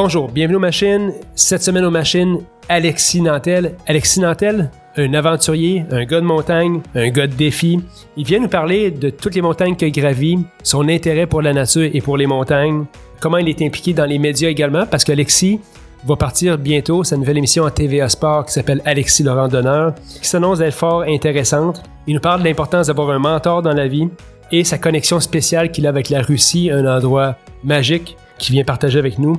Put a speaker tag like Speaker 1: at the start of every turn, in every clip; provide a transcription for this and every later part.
Speaker 1: Bonjour, bienvenue aux machines. Cette semaine aux machines, Alexis Nantel. Alexis Nantel, un aventurier, un gars de montagne, un gars de défi. Il vient nous parler de toutes les montagnes qu'il gravit, son intérêt pour la nature et pour les montagnes, comment il est impliqué dans les médias également, parce qu'Alexis va partir bientôt sa nouvelle émission à TVA Sport qui s'appelle Alexis Laurent d'honneur, qui s'annonce d'être fort intéressante. Il nous parle de l'importance d'avoir un mentor dans la vie et sa connexion spéciale qu'il a avec la Russie, un endroit magique qu'il vient partager avec nous.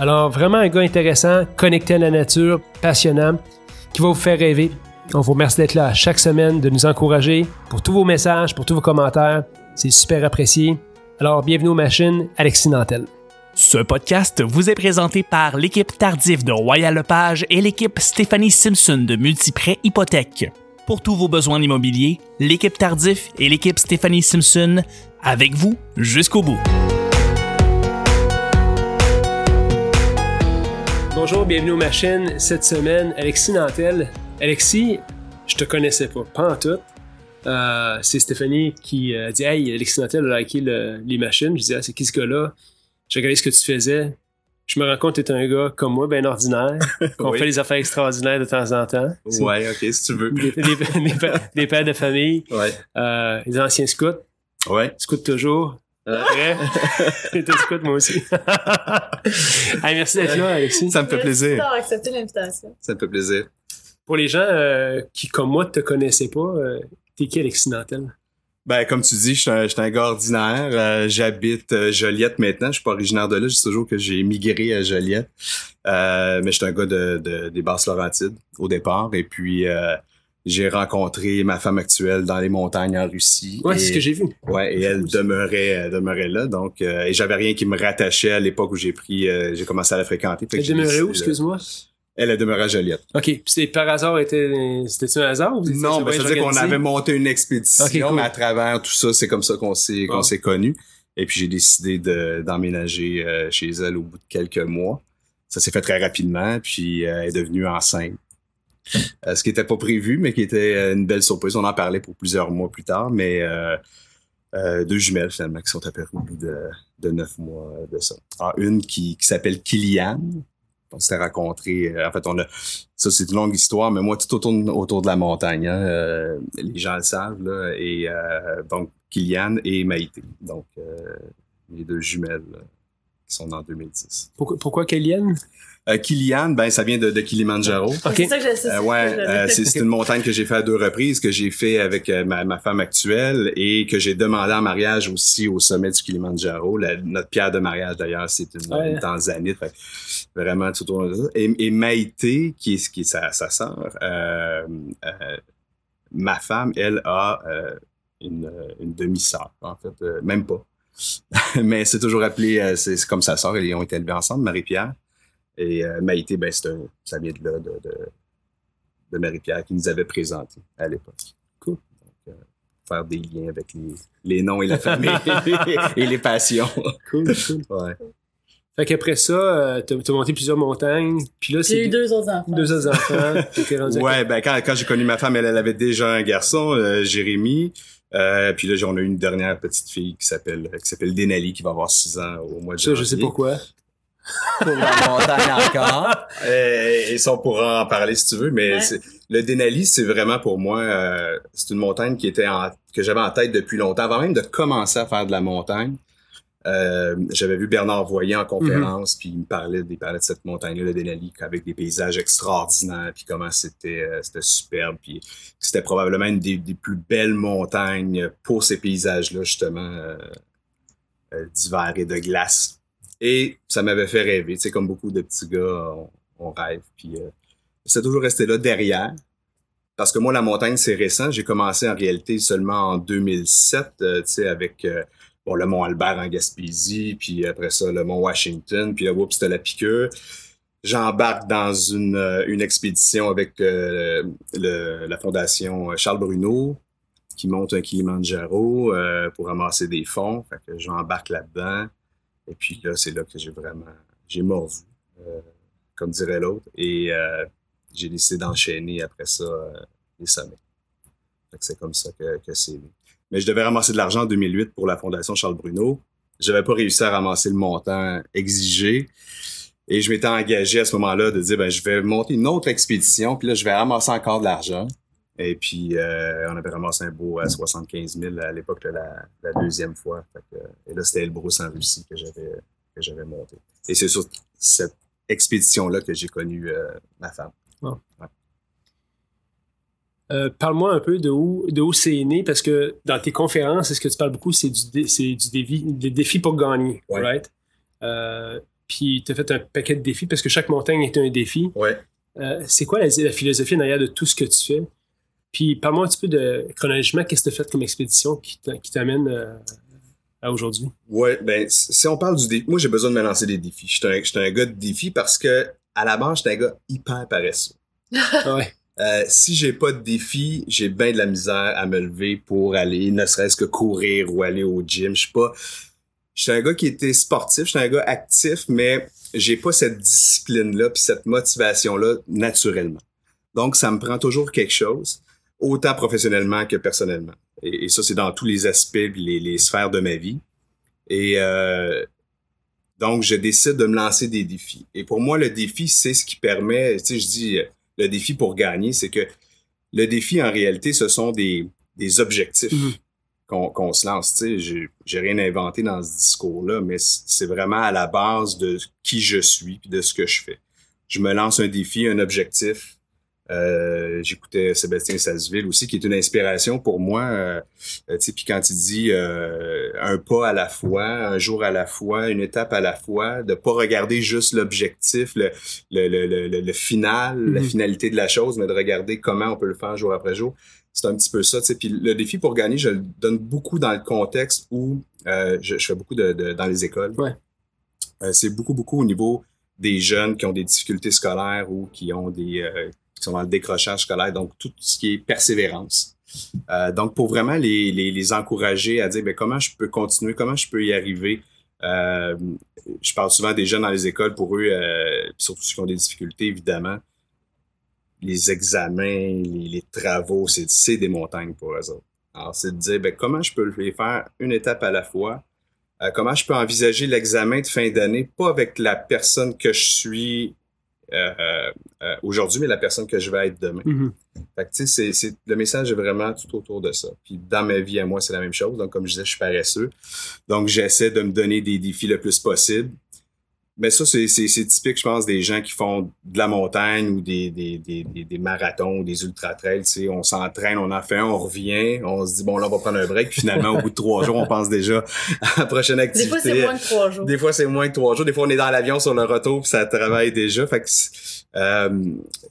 Speaker 1: Alors vraiment un gars intéressant, connecté à la nature, passionnant, qui va vous faire rêver. On vous remercie d'être là chaque semaine, de nous encourager pour tous vos messages, pour tous vos commentaires. C'est super apprécié. Alors bienvenue aux machines, Alexis Nantel.
Speaker 2: Ce podcast vous est présenté par l'équipe Tardif de Royal Lepage et l'équipe Stéphanie Simpson de Multiprêt Hypothèque. Pour tous vos besoins immobiliers, l'équipe Tardif et l'équipe Stéphanie Simpson avec vous jusqu'au bout.
Speaker 1: Bonjour, bienvenue aux machines. Cette semaine, Alexis Nantel. Alexis, je te connaissais pas, pas en tout. Euh, c'est Stéphanie qui a dit Hey, Alexis Nantel a liké le- les machines. Je disais ah, C'est qui ce gars-là? J'ai regardé ce que tu faisais. Je me rends compte que tu es un gars comme moi, bien ordinaire, qu'on
Speaker 3: Oui.
Speaker 1: fait des affaires extraordinaires de temps en temps.
Speaker 3: Ouais, ok, si tu veux.
Speaker 1: Des, des- des pères- des pères de famille,
Speaker 3: Ouais.
Speaker 1: euh, des anciens scouts,
Speaker 3: Ouais.
Speaker 1: scouts toujours. J'étais scout moi aussi. Hey, merci d'être là, Alexis.
Speaker 3: Ça me fait
Speaker 4: Merci
Speaker 3: plaisir.
Speaker 4: d'avoir accepté l'invitation.
Speaker 3: Ça me fait plaisir.
Speaker 1: Pour les gens euh, qui, comme moi, te connaissaient pas, euh, t'es qui Alexis Nantel?
Speaker 3: Ben, comme tu dis, je suis un, je suis un gars ordinaire. Euh, J'habite euh, Joliette maintenant. Je suis pas originaire de là. Je dis toujours que j'ai migré à Joliette. Euh, mais je suis un gars de, de- des Basses-Laurentides au départ. Et puis, euh, j'ai rencontré ma femme actuelle dans les montagnes en Russie.
Speaker 1: Ouais, c'est ce que j'ai vu.
Speaker 3: Ouais, et elle demeurait, elle demeurait là. Donc, euh, et j'avais rien qui me rattachait à l'époque où j'ai pris, euh, j'ai commencé à la fréquenter.
Speaker 1: Elle demeurait où,
Speaker 3: de-
Speaker 1: excuse-moi?
Speaker 3: Elle, elle demeurait à Joliette.
Speaker 1: OK. Puis c'était par hasard, était, c'était-tu un hasard? Ou
Speaker 3: Non,
Speaker 1: c'était
Speaker 3: ben, ça veut dire qu'on avait monté une expédition,
Speaker 1: cool.
Speaker 3: mais à travers tout ça, c'est comme ça qu'on s'est qu'on s'est connus. Et puis j'ai décidé de- d'emménager euh, chez elle au bout de quelques mois. Ça s'est fait très rapidement, puis elle est devenue enceinte. Euh, ce qui n'était pas prévu, mais qui était euh, une belle surprise. On en parlait pour plusieurs mois plus tard, mais euh, deux jumelles finalement qui sont apparues au bout de, de neuf mois de ça. Ah, une qui, qui s'appelle Kilian. On s'était rencontrés. en fait, on a ça, c'est une longue histoire, mais moi, tout autour, autour de la montagne, hein, les gens le savent, là, et donc Kylian et Maïté, donc les deux jumelles qui sont en 2010.
Speaker 1: Pourquoi, pourquoi?
Speaker 3: Euh, Kylian, ben ça vient de, de Kilimanjaro.
Speaker 4: C'est ça que je.
Speaker 3: Euh, ouais, euh, c'est une montagne que j'ai fait à deux reprises, que j'ai fait avec euh, ma, ma femme actuelle et que j'ai demandé en mariage aussi au sommet du Kilimanjaro. La- notre pierre de mariage d'ailleurs, c'est une,
Speaker 1: Ouais.
Speaker 3: une tanzanite. Fait que vraiment tout autour de ça. Et, et Maïté, qui est, qui est sa, sa sœur, euh, euh, ma femme, elle a euh, une, une demi-sœur, en fait, euh, même pas. Mais c'est toujours appelé, euh, c'est c'est comme sa sœur, ils ont été élevés ensemble, Marie-Pierre. Et euh, Maïté, ben, c'est un- ça vient de là, de, de, de Marie-Pierre qui nous avait présenté à l'époque.
Speaker 1: Cool.
Speaker 3: Donc, euh, faire des liens avec les, les noms et la famille et les passions.
Speaker 1: Cool, cool.
Speaker 3: Ouais.
Speaker 1: Fait qu'après ça, euh, t'as, t'as monté plusieurs montagnes, puis là,
Speaker 4: J'ai
Speaker 1: c'est
Speaker 4: eu deux autres enfants.
Speaker 1: deux autres enfants, t'étais rendu à-
Speaker 3: Ouais, ben quand, quand j'ai connu ma femme, elle, elle avait déjà un garçon, euh, Jérémy. Euh, puis là, on a eu une dernière petite fille qui s'appelle qui s'appelle Denali, qui va avoir six ans au mois de
Speaker 1: Ça, je sais pourquoi.
Speaker 5: Pour la montagne encore.
Speaker 3: Et ça, on pourra en parler si tu veux, mais
Speaker 4: Ouais.
Speaker 3: le Denali, c'est vraiment pour moi, euh, c'est une montagne qui était en, que j'avais en tête depuis longtemps, avant même de commencer à faire de la montagne. Euh, j'avais vu Bernard Voyer en conférence, puis il me parlait, il parlait de cette montagne-là, le Denali, avec des paysages extraordinaires, puis comment c'était, euh, c'était superbe, puis que c'était probablement une des, des plus belles montagnes pour ces paysages-là, justement, euh, euh, d'hiver et de glace. Et ça m'avait fait rêver, tu sais, comme beaucoup de petits gars, on, rêve, puis euh, c'est toujours resté là derrière. Parce que moi, la montagne, c'est récent. J'ai commencé en réalité seulement en 2007, euh, tu sais, avec euh, bon, le Mont Albert en Gaspésie, puis après ça, le Mont Washington, puis là, oups, c'était la piqûre. J'embarque dans une, euh, une expédition avec euh, la fondation Charles Bruno, qui monte un Kilimanjaro euh, pour ramasser des fonds. Fait que j'embarque là-dedans. Et puis là, c'est là que j'ai vraiment, j'ai mordu, euh, comme dirait l'autre. Et euh, j'ai décidé d'enchaîner après ça euh, les sommets. C'est comme ça que, c'est. Mais je devais ramasser de l'argent en 2008 pour la Fondation Charles Bruno. J'avais pas réussi à ramasser le montant exigé. Et je m'étais engagé à ce moment-là de dire, ben, je vais monter une autre expédition, puis là, je vais ramasser encore de l'argent. Et puis, euh, on avait ramassé un beau à 75 000 à l'époque de la, la deuxième fois. Fait que, et là, c'était Elbrus en Russie que j'avais que j'avais monté. Et c'est sur cette expédition-là que j'ai connu euh, ma femme.
Speaker 1: Euh, Parle-moi un peu de où, de où c'est né, parce que dans tes conférences, ce que tu parles beaucoup, c'est du, dé- c'est du défi, des défis pour gagner,
Speaker 3: Ouais.
Speaker 1: right? Puis tu as fait un paquet de défis, parce que chaque montagne est un défi.
Speaker 3: Ouais.
Speaker 1: C'est quoi la, la philosophie derrière de tout ce que tu fais? Puis parle-moi un petit peu de chronologiquement, qu'est-ce que tu as fait comme expédition qui t'a- qui t'amène euh, à aujourd'hui?
Speaker 3: Ouais, ben, si on parle du défi, moi, j'ai besoin de me lancer des défis. Je suis un, gars de défi parce que, à la base, je suis un gars hyper paresseux.
Speaker 1: Ah ouais.
Speaker 3: Euh, si j'ai pas de défi, j'ai bien de la misère à me lever pour aller, ne serait-ce que courir ou aller au gym. Je suis pas, je suis un gars qui était sportif, je suis un gars actif, mais j'ai pas cette discipline-là puis cette motivation-là naturellement. Donc, ça me prend toujours quelque chose, autant professionnellement que personnellement. Et, et ça, c'est dans tous les aspects, les, les sphères de ma vie. Et euh, donc, je décide de me lancer des défis. Et pour moi, le défi, c'est ce qui permet, tu sais, je dis, euh, le défi pour gagner, c'est que le défi, en réalité, ce sont des, des objectifs
Speaker 1: Mhm.
Speaker 3: qu'on qu'on se lance. Tu sais, j'ai- rien inventé dans ce discours-là, mais c'est vraiment à la base de qui je suis puis de ce que je fais. Je me lance un défi, un objectif. Euh, J'écoutais Sébastien Salzville aussi, qui est une inspiration pour moi. Euh, tu sais, puis quand il dit euh, un pas à la fois, un jour à la fois, une étape à la fois, de pas regarder juste l'objectif, le, le, le, le, le- le final, la
Speaker 1: Mhm.
Speaker 3: finalité de la chose, mais de regarder comment on peut le faire jour après jour. C'est un petit peu ça. tu sais. Puis le défi pour gagner, je le donne beaucoup dans le contexte où euh, je, je fais beaucoup de, de- dans les écoles.
Speaker 1: Ouais.
Speaker 3: C'est beaucoup, beaucoup au niveau des jeunes qui ont des difficultés scolaires ou qui ont des euh, qui sont dans le décrochage scolaire, donc tout ce qui est persévérance. Euh, donc, pour vraiment les, les, les encourager à dire ben, comment je peux continuer, comment je peux y arriver. Euh, je parle souvent des jeunes dans les écoles, pour eux, euh, surtout ceux qui ont des difficultés, évidemment. Les examens, les, travaux, c'est des montagnes pour eux autres. Alors, c'est de dire ben, comment je peux les faire une étape à la fois. Comment je peux envisager l'examen de fin d'année, pas avec la personne que je suis euh, euh, aujourd'hui, mais la personne que je vais être demain.
Speaker 1: Mhm.
Speaker 3: Fait que, c'est, le message est vraiment tout autour de ça. Puis dans ma vie à moi, c'est la même chose. Donc, comme je disais, je suis paresseux. Donc, j'essaie de me donner des défis le plus possible. Mais ça, c'est, typique, je pense, des gens qui font de la montagne ou des, des, des, des, des marathons ou des ultra-trails. Tu sais, on s'entraîne, on en fait un, on revient, on se dit, bon, là, on va prendre un break. Puis finalement, au bout de trois jours, on pense déjà à la prochaine
Speaker 4: Des
Speaker 3: activité.
Speaker 4: fois, c'est moins que trois jours.
Speaker 3: Des fois, c'est moins que trois jours. Des fois, on est dans l'avion sur le retour puis ça travaille déjà. Fait que c'est- euh,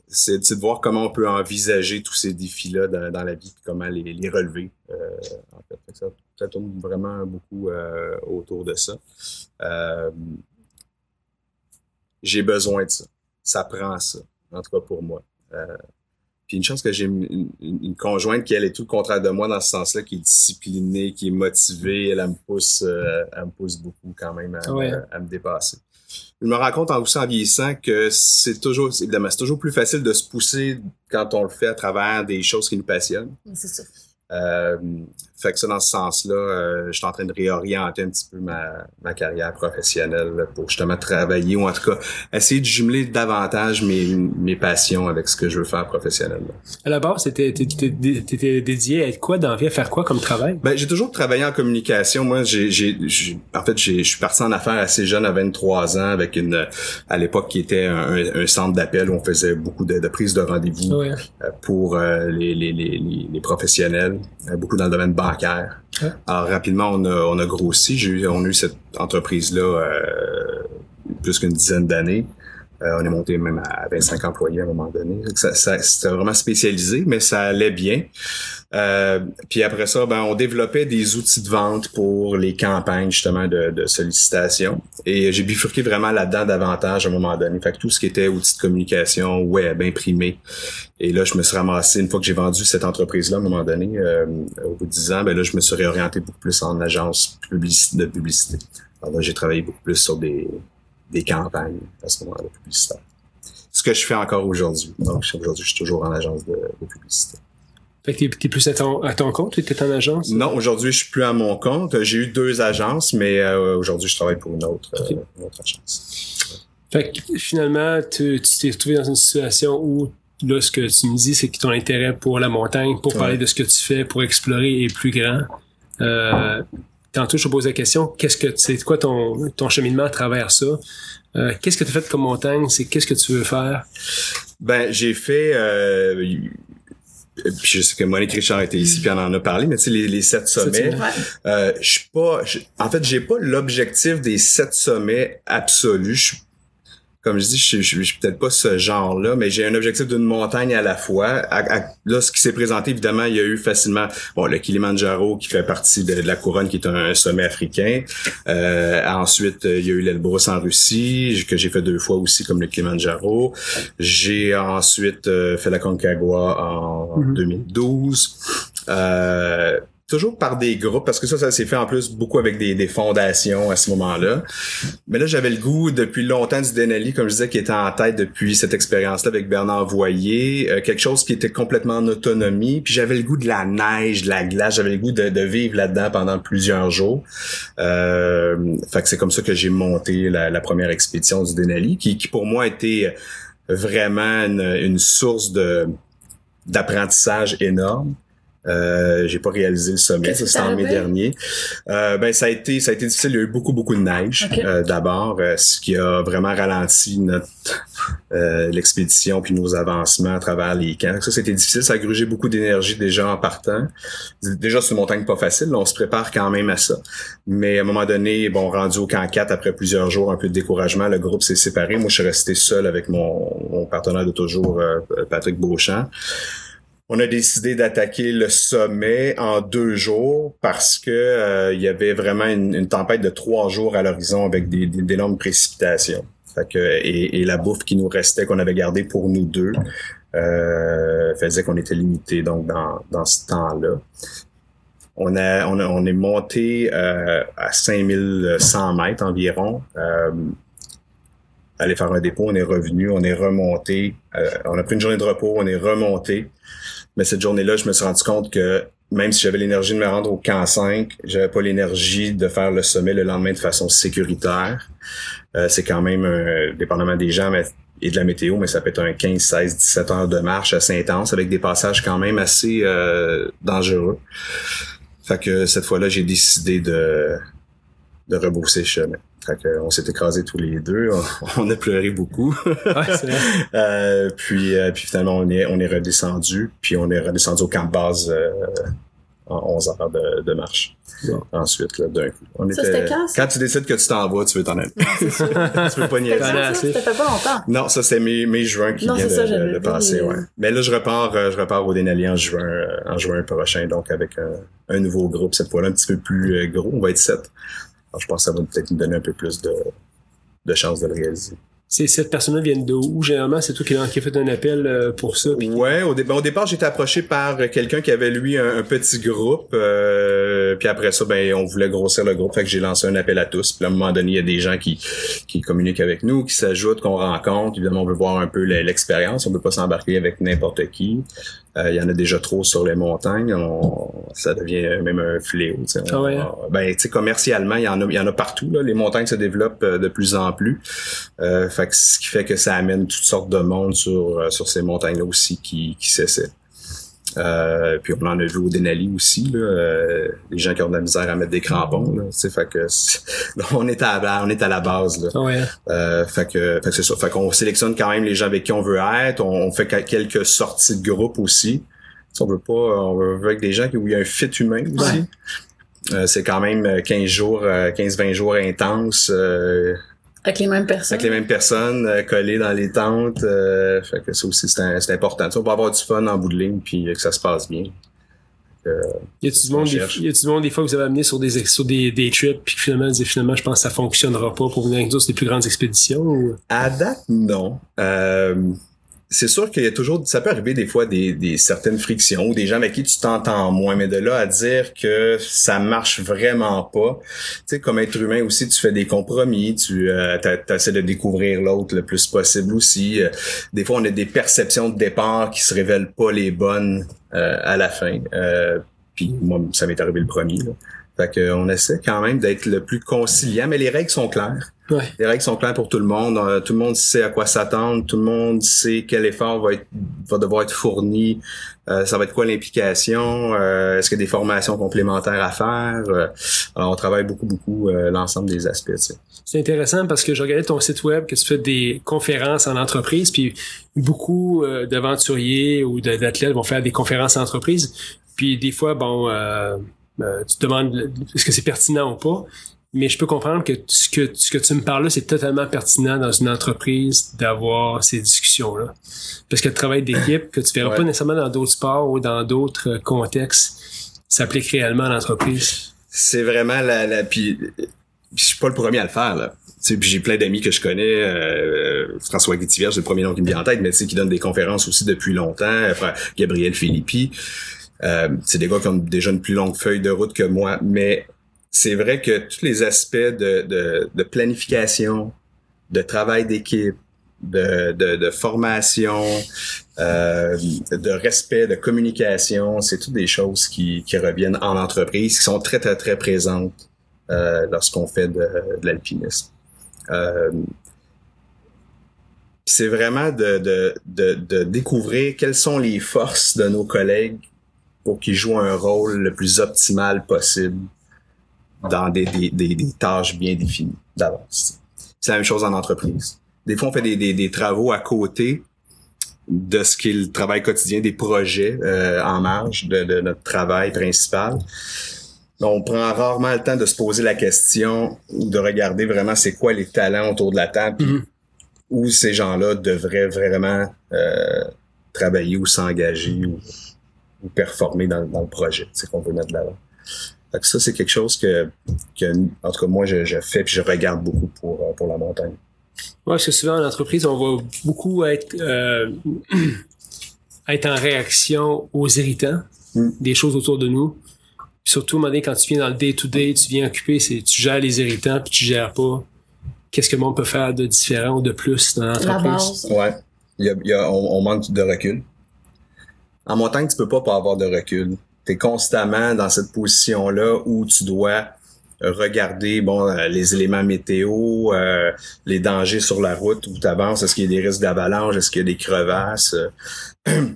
Speaker 3: c'est de voir comment on peut envisager tous ces défis-là dans, dans la vie puis comment les, les relever. Euh, en fait. Ça, ça tourne vraiment beaucoup euh, autour de ça. J'ai besoin de ça. Ça prend ça, en tout cas pour moi. Euh, puis une chance que j'ai une, une- une conjointe qui, elle, est tout le contraire de moi dans ce sens-là, qui est disciplinée, qui est motivée. Elle, elle me pousse, euh, elle me pousse beaucoup quand même à,
Speaker 1: Ouais.
Speaker 3: à- à me dépasser. Je me rends compte en aussi en vieillissant que c'est toujours, c'est- évidemment, c'est toujours plus facile de se pousser quand on le fait à travers des choses qui nous passionnent.
Speaker 4: C'est ça.
Speaker 3: Euh, fait que ça, dans ce sens-là, euh, je suis en train de réorienter un petit peu ma, ma carrière professionnelle là, pour justement travailler ou en tout cas essayer de jumeler davantage mes, mes passions avec ce que je veux faire professionnellement.
Speaker 1: À la base, t'étais, t'étais, dédié à être quoi dans vie, à faire quoi comme travail?
Speaker 3: Ben, j'ai toujours travaillé en communication. Moi, j'ai, j'ai, j'ai- en fait, j'ai, je suis parti en affaires assez jeune, à 23 ans, avec une, à l'époque, qui était un, un centre d'appel où on faisait beaucoup de, de prises de rendez-vous
Speaker 1: Ouais.
Speaker 3: euh, pour euh, les, les, les, les, les professionnels, euh, beaucoup dans le domaine bancaire.
Speaker 1: Ouais.
Speaker 3: Alors, rapidement, on a, on a grossi. J'ai eu, on a eu cette entreprise-là euh, plus qu'une dizaine d'années. Euh, on est monté même à 25 employés à un moment donné. Ça, ça, c'était vraiment spécialisé, mais ça allait bien. Euh, puis après ça, ben, on développait des outils de vente pour les campagnes justement de, de sollicitation. Et j'ai bifurqué vraiment là-dedans davantage à un moment donné. Fait tout ce qui était outils de communication, web, imprimé. Et là, je me suis ramassé, une fois que j'ai vendu cette entreprise-là à un moment donné, euh, au bout de 10 ans, ben là, je me suis réorienté beaucoup plus en agence de publicité. Alors là, j'ai travaillé beaucoup plus sur des, campagnes à ce moment-là publicitaires. Ce que je fais encore aujourd'hui. Donc, aujourd'hui, je suis toujours en agence de publicité.
Speaker 1: Fait que t'es, plus à ton, à ton compte ou t'es en agence?
Speaker 3: Non, aujourd'hui, je suis plus à mon compte. J'ai eu deux agences, mais euh, aujourd'hui, je travaille pour une autre, euh,
Speaker 1: Ok.
Speaker 3: une autre agence.
Speaker 1: Fait que finalement, tu t'es retrouvé dans une situation où là, ce que tu me dis, c'est que ton intérêt pour la montagne, pour parler de ce que tu fais, pour explorer est plus grand. Euh, tantôt, je te pose la question, qu'est-ce que c'est quoi ton, ton cheminement à travers ça? Euh, qu'est-ce que tu as fait comme montagne? C'est qu'est-ce que tu veux faire?
Speaker 3: Ben, j'ai fait. Euh, puis je sais que Monique Richard était ici puis on en a parlé, mais tu sais, les, les sept sommets, euh, je suis pas. en fait, j'ai pas l'objectif des sept sommets absolus. Comme je dis, je, suis- je, suis- je suis peut-être pas ce genre-là, mais j'ai un objectif d'une montagne à la fois. À- à- là, ce qui s'est présenté, évidemment, il y a eu facilement bon le Kilimanjaro qui fait partie de, de la couronne, qui est un, sommet africain. Euh, ensuite, euh, il y a eu l'Elbrus en Russie, que j'ai fait deux fois aussi, comme le Kilimanjaro. J'ai ensuite euh, fait la Concagua en
Speaker 1: Mhm.
Speaker 3: 2012. Euh, toujours par des groupes, parce que ça, ça s'est fait en plus beaucoup avec des, des fondations à ce moment-là. Mais là, j'avais le goût depuis longtemps du Denali, comme je disais, qui était en tête depuis cette expérience-là avec Bernard Voyer, euh, quelque chose qui était complètement en autonomie. Puis j'avais le goût de la neige, de la glace, j'avais le goût de, de vivre là-dedans pendant plusieurs jours. Euh, fait que c'est comme ça que j'ai monté la, la première expédition du Denali, qui, qui pour moi était vraiment une, une source de d'apprentissage énorme. Euh, j'ai pas réalisé le sommet, ça c'était en mai dernier. Euh, ben ça a été ça a été difficile, il y a eu beaucoup beaucoup de neige euh, d'abord, euh, ce qui a vraiment ralenti notre euh, l'expédition puis nos avancements à travers les camps. Ça c'était difficile, ça a grugé beaucoup d'énergie déjà en partant. Déjà c'est une montagne pas facile, là, on se prépare quand même à ça. Mais à un moment donné, bon rendu au camp 4 après plusieurs jours un peu de découragement, le groupe s'est séparé. Moi je suis resté seul avec mon, mon partenaire de toujours euh, Patrick Beauchamp. On a décidé d'attaquer le sommet en deux jours parce que euh, il y avait vraiment une, tempête de trois jours à l'horizon avec des, d'énormes précipitations. Et la bouffe qui nous restait, qu'on avait gardée pour nous deux, euh, faisait qu'on était limité donc dans, dans ce temps-là. On, a, on, a- on est monté euh, à 5100 mètres environ. Euh, aller faire un dépôt, on est revenu, on est remonté. euh, on a pris une journée de repos, on est remonté. Mais cette journée-là, je me suis rendu compte que même si j'avais l'énergie de me rendre au camp 5, j'avais pas l'énergie de faire le sommet le lendemain de façon sécuritaire. Euh, c'est quand même, euh, dépendamment des gens mais, et de la météo, mais ça peut être un 15, 16, 17 heures de marche assez intense avec des passages quand même assez euh, dangereux. Fait que cette fois-là, j'ai décidé de, de rebrousser chemin. Fait que on s'est écrasés tous les deux. On, on a pleuré beaucoup.
Speaker 1: Ouais, c'est vrai.
Speaker 3: Euh, puis, euh, puis finalement, on est, on est redescendu. Puis on est redescendu au camp de base euh, en 11 heures de, de marche.
Speaker 1: Bon.
Speaker 3: Ensuite, là, d'un coup. On
Speaker 4: Ça, c'était quand, ça?
Speaker 3: quand tu décides que tu t'en vas, tu veux t'en aller. Tu veux pas
Speaker 1: as
Speaker 4: Ça, fait pas longtemps.
Speaker 3: Non, ça c'est mai juin qui
Speaker 4: Non,
Speaker 3: vient de,
Speaker 4: ça,
Speaker 3: de-
Speaker 4: j'avais
Speaker 3: de
Speaker 4: vu,
Speaker 3: passer, ouais. Mais là je repars, je repars au Denali en juin, en juin prochain, donc avec un, un nouveau groupe cette fois-là un petit peu plus gros. On va être sept. Alors, je pense que ça va peut-être nous donner un peu plus de, de chances de le réaliser.
Speaker 1: Cette personne-là vient de où? Généralement, c'est toi qui, qui a fait un appel euh, pour ça. puis-
Speaker 3: Ouais, au, dé- ben, au départ, j'ai été approché par quelqu'un qui avait lui un, un petit groupe. euh, puis après ça, ben on voulait grossir le groupe, fait que j'ai lancé un appel à tous. Puis à un moment donné, il y a des gens qui qui communiquent avec nous, qui s'ajoutent, qu'on rencontre. Évidemment, on veut voir un peu le- l'expérience. On peut pas s'embarquer avec n'importe qui. Euh, Il y en a déjà trop sur les montagnes. On- ça devient même un fléau. tu sais. On-
Speaker 1: Ah ouais, hein?
Speaker 3: Ben, commercialement, il y en a, il y en a partout. Là. Les montagnes se développent euh, de plus en plus. Euh, fait que ce qui fait que ça amène toutes sortes de monde sur, euh, sur ces montagnes-là aussi qui, qui s'essaient. Euh, puis on en a vu au Denali aussi, là, euh, les gens qui ont de la misère à mettre des crampons. Là, fait que on est à la, on est à la base. Là.
Speaker 1: Ouais.
Speaker 3: Euh, fait que, fait que c'est ça. Fait qu'on sélectionne quand même les gens avec qui on veut être. On, on fait que- quelques sorties de groupe aussi. On veut pas, on veut avec des gens qui, où il y a un fit humain aussi. Euh, c'est quand même 15 jours, euh, 15-20 jours intenses. Euh,
Speaker 4: Avec les mêmes personnes.
Speaker 3: avec les mêmes personnes euh, collées dans les tentes. euh, fait que ça aussi, c'est important. Tu sais, on va avoir du fun en bout de ligne, puis euh, que ça se passe bien.
Speaker 1: Y a-tu du du monde des fois que vous avez amené sur des, sur des, des trips, puis que finalement, vous dites, finalement, je pense que ça fonctionnera pas pour venir avec nous sur des plus grandes expéditions ou...
Speaker 3: À date, non. C'est sûr qu'il y a toujours, ça peut arriver des fois des, certaines frictions ou des gens avec qui tu t'entends moins, mais de là à dire que ça marche vraiment pas. Tu sais, comme être humain aussi, tu fais des compromis, tu euh, essaies de découvrir l'autre le plus possible aussi. Euh, des fois, on a des perceptions de départ qui se révèlent pas les bonnes euh, à la fin. Euh, puis moi, ça m'est arrivé le premier. Là. Fait que, on essaie quand même d'être le plus conciliant, mais les règles sont claires.
Speaker 1: Ouais.
Speaker 3: Les règles sont claires pour tout le monde. Euh, tout le monde sait à quoi s'attendre. Tout le monde sait quel effort va être va devoir être fourni. Euh, ça va être quoi l'implication? Euh, Est-ce qu'il y a des formations complémentaires à faire? Euh, Alors, on travaille beaucoup, beaucoup euh, l'ensemble des aspects.
Speaker 1: C'est intéressant parce que je regardais ton site web que tu fais des conférences en entreprise, puis beaucoup euh, d'aventuriers ou d'athlètes vont faire des conférences en entreprise. Puis des fois, bon, euh, euh, tu te demandes est-ce que c'est pertinent ou pas? Mais je peux comprendre que ce que, ce que tu me parles là, c'est totalement pertinent dans une entreprise d'avoir ces discussions-là. Parce que le travail d'équipe, que tu verras
Speaker 3: Ouais.
Speaker 1: pas nécessairement dans d'autres sports ou dans d'autres euh, contextes, s'applique réellement à l'entreprise.
Speaker 3: C'est vraiment la, la puis, je suis pas le premier à le faire là. Tu sais, puis j'ai plein d'amis que je connais. euh, François Guitivière, c'est le premier nom qui me vient en tête, mais tu sais, qui donne des conférences aussi depuis longtemps. Euh, frère Gabriel Philippi. Euh, c'est des gars qui ont déjà une plus longue feuille de route que moi. Mais c'est vrai que tous les aspects de, de, de planification, de travail d'équipe, de, de, formation, euh, de respect, de communication, c'est toutes des choses qui, qui reviennent en entreprise, qui sont très, très, très présentes euh, lorsqu'on fait de, de l'alpinisme. Euh, c'est vraiment de, de, de, de découvrir quelles sont les forces de nos collègues pour qu'ils jouent un rôle le plus optimal possible dans des, des, des, des tâches bien définies d'avance. C'est la même chose en entreprise. Des fois, on fait des, des, des travaux à côté de ce qui est le travail quotidien, des projets euh, en marge de, de notre travail principal. On prend rarement le temps de se poser la question ou de regarder vraiment c'est quoi les talents autour de la table,
Speaker 1: Mhm.
Speaker 3: où ces gens-là devraient vraiment euh, travailler ou s'engager ou, ou performer dans, dans le projet c'est qu'on veut mettre de l'avant. Fait que ça, c'est quelque chose que, que, en tout cas, moi, je, je fais puis je regarde beaucoup pour, euh, pour la montagne.
Speaker 1: Ouais, parce que souvent en entreprise, on va beaucoup être, euh, être en réaction aux irritants,
Speaker 3: Mm.
Speaker 1: des choses autour de nous. Puis surtout, à un moment donné, quand tu viens dans le day-to-day, tu viens occuper, c'est tu gères les irritants, puis tu gères pas qu'est-ce que le monde peut faire de différent ou de plus dans
Speaker 4: La
Speaker 1: l'entreprise.
Speaker 4: base.
Speaker 3: Ouais. Il y a, il y a- on, on manque de recul. En montagne, tu peux pas pas avoir de recul. Tu es constamment dans cette position-là où tu dois regarder bon euh, les éléments météo, euh, les dangers sur la route où tu avances, est-ce qu'il y a des risques d'avalanche, est-ce qu'il y a des crevasses. euh.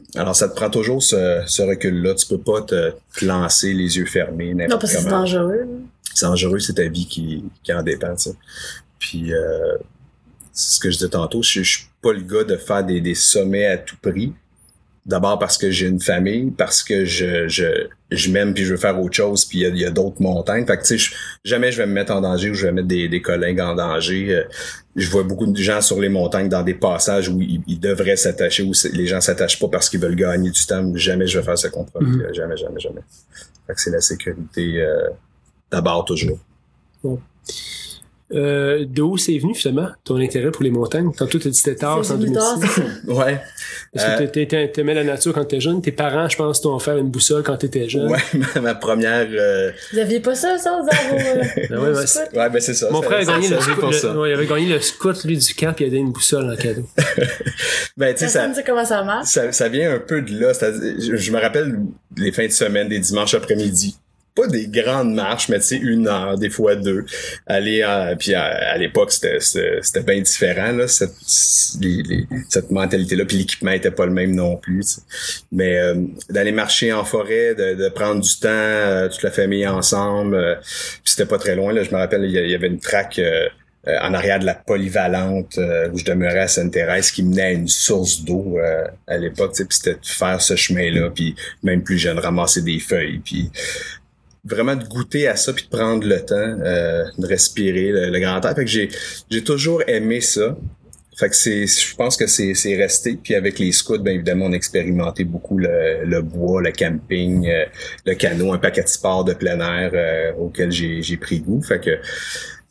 Speaker 3: Alors ça te prend toujours ce, ce recul-là. Tu peux pas te, te lancer les yeux fermés.
Speaker 4: Non, parce que c'est dangereux.
Speaker 3: c'est dangereux, c'est ta vie qui, qui en dépend. Puis, euh, c'est ce que je disais tantôt, je, je suis pas le gars de faire des, des sommets à tout prix. D'abord parce que j'ai une famille, parce que je, je, je m'aime puis je veux faire autre chose, puis il y a, d'autres montagnes. Fait que, tu sais, je- jamais je vais me mettre en danger ou je vais mettre des, des collègues en danger. Euh, je vois beaucoup de gens sur les montagnes dans des passages où ils, ils devraient s'attacher, où les gens s'attachent pas parce qu'ils veulent gagner du temps. Jamais je vais faire ce compromis.
Speaker 1: Mhm.
Speaker 3: Euh, Jamais, jamais, jamais. Fait que c'est la sécurité euh, d'abord toujours.
Speaker 1: Euh, de où c'est venu finalement ton intérêt pour les montagnes? Tantôt, tu as dit que c'était tard, c'est
Speaker 4: C'est
Speaker 1: en
Speaker 4: venu tard,
Speaker 1: 2006.
Speaker 4: c'est ça.
Speaker 3: Ouais.
Speaker 1: Est-ce
Speaker 3: Euh,
Speaker 1: que t'aimais la nature quand t'étais jeune? Tes parents, je pense, t'ont offert une boussole quand t'étais jeune.
Speaker 3: Ouais, ma, ma première. euh,
Speaker 4: Vous aviez pas ça, ça, dans vos, euh,
Speaker 1: Ben ouais, ben?
Speaker 3: Ouais, ben c'est ça.
Speaker 1: Mon frère a gagné le, le- ouais, il avait gagné le scout, lui, du camp, puis il a donné une boussole en cadeau.
Speaker 3: Ben, tu sais, ça,
Speaker 4: comment ça marche.
Speaker 3: ça, ça vient un peu de là. C'est-à-dire, Je, je me rappelle les fins de semaine, des dimanches après-midi. Pas des grandes marches, mais tu sais, une heure, des fois deux. Aller, euh, puis à, à l'époque, c'était, c'était, bien différent, là, cette, cette mentalité-là. Puis l'équipement était pas le même non plus. Mais euh, d'aller marcher en forêt, de, de prendre du temps, euh, toute la famille ensemble. euh, c'était pas très loin. Là, je me rappelle, il y avait une traque euh, euh, en arrière de la polyvalente euh, où je demeurais à Sainte-Thérèse qui menait à une source d'eau euh, à l'époque. Puis c'était de faire ce chemin-là, puis même plus jeune, ramasser des feuilles, puis vraiment de goûter à ça, puis de prendre le temps euh, de respirer le, le grand air. Fait que j'ai j'ai toujours aimé ça. Fait que c'est, je pense que c'est, c'est resté. Puis avec les scouts, bien évidemment, on a expérimenté beaucoup le, le bois, le camping, euh, le canot, un paquet de sports de plein air euh, auquel j'ai, j'ai pris goût. Fait que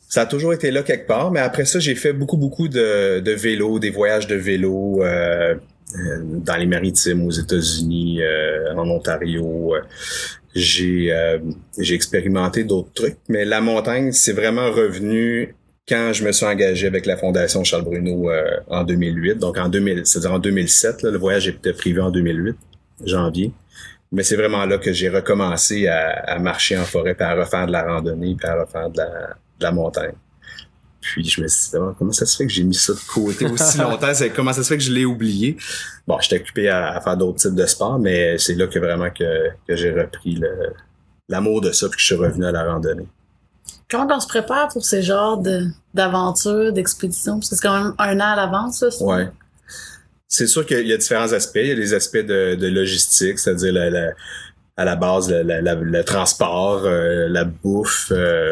Speaker 3: ça a toujours été là quelque part. Mais après ça, j'ai fait beaucoup, beaucoup de, de vélo, des voyages de vélo euh, euh, dans les maritimes aux États-Unis, euh, en Ontario. J'ai, euh, j'ai expérimenté d'autres trucs. Mais la montagne, c'est vraiment revenu quand je me suis engagé avec la Fondation Charles Bruno euh, en 2008, donc en 2000, c'est-à-dire en 2007, là, le voyage était privé en 2008, janvier. Mais c'est vraiment là que j'ai recommencé à, à marcher en forêt, puis à refaire de la randonnée, puis à refaire de la, de la montagne. Puis je me suis dit, Ah, comment ça se fait que j'ai mis ça de côté aussi longtemps? C'est- comment ça se fait que je l'ai oublié? Bon, j'étais occupé à, à faire d'autres types de sports, mais c'est là que vraiment que, que j'ai repris le- l'amour de ça puis que je suis revenu à la randonnée.
Speaker 4: Comment on se prépare pour ces genres de- d'aventures, d'expéditions? Parce que c'est quand même un an à l'avance, ça. c'est-
Speaker 3: Ouais. C'est sûr qu'il y a différents aspects. Il y a les aspects de, de logistique, c'est-à-dire la, la- à la base le, la- la- le transport, euh, la bouffe. euh.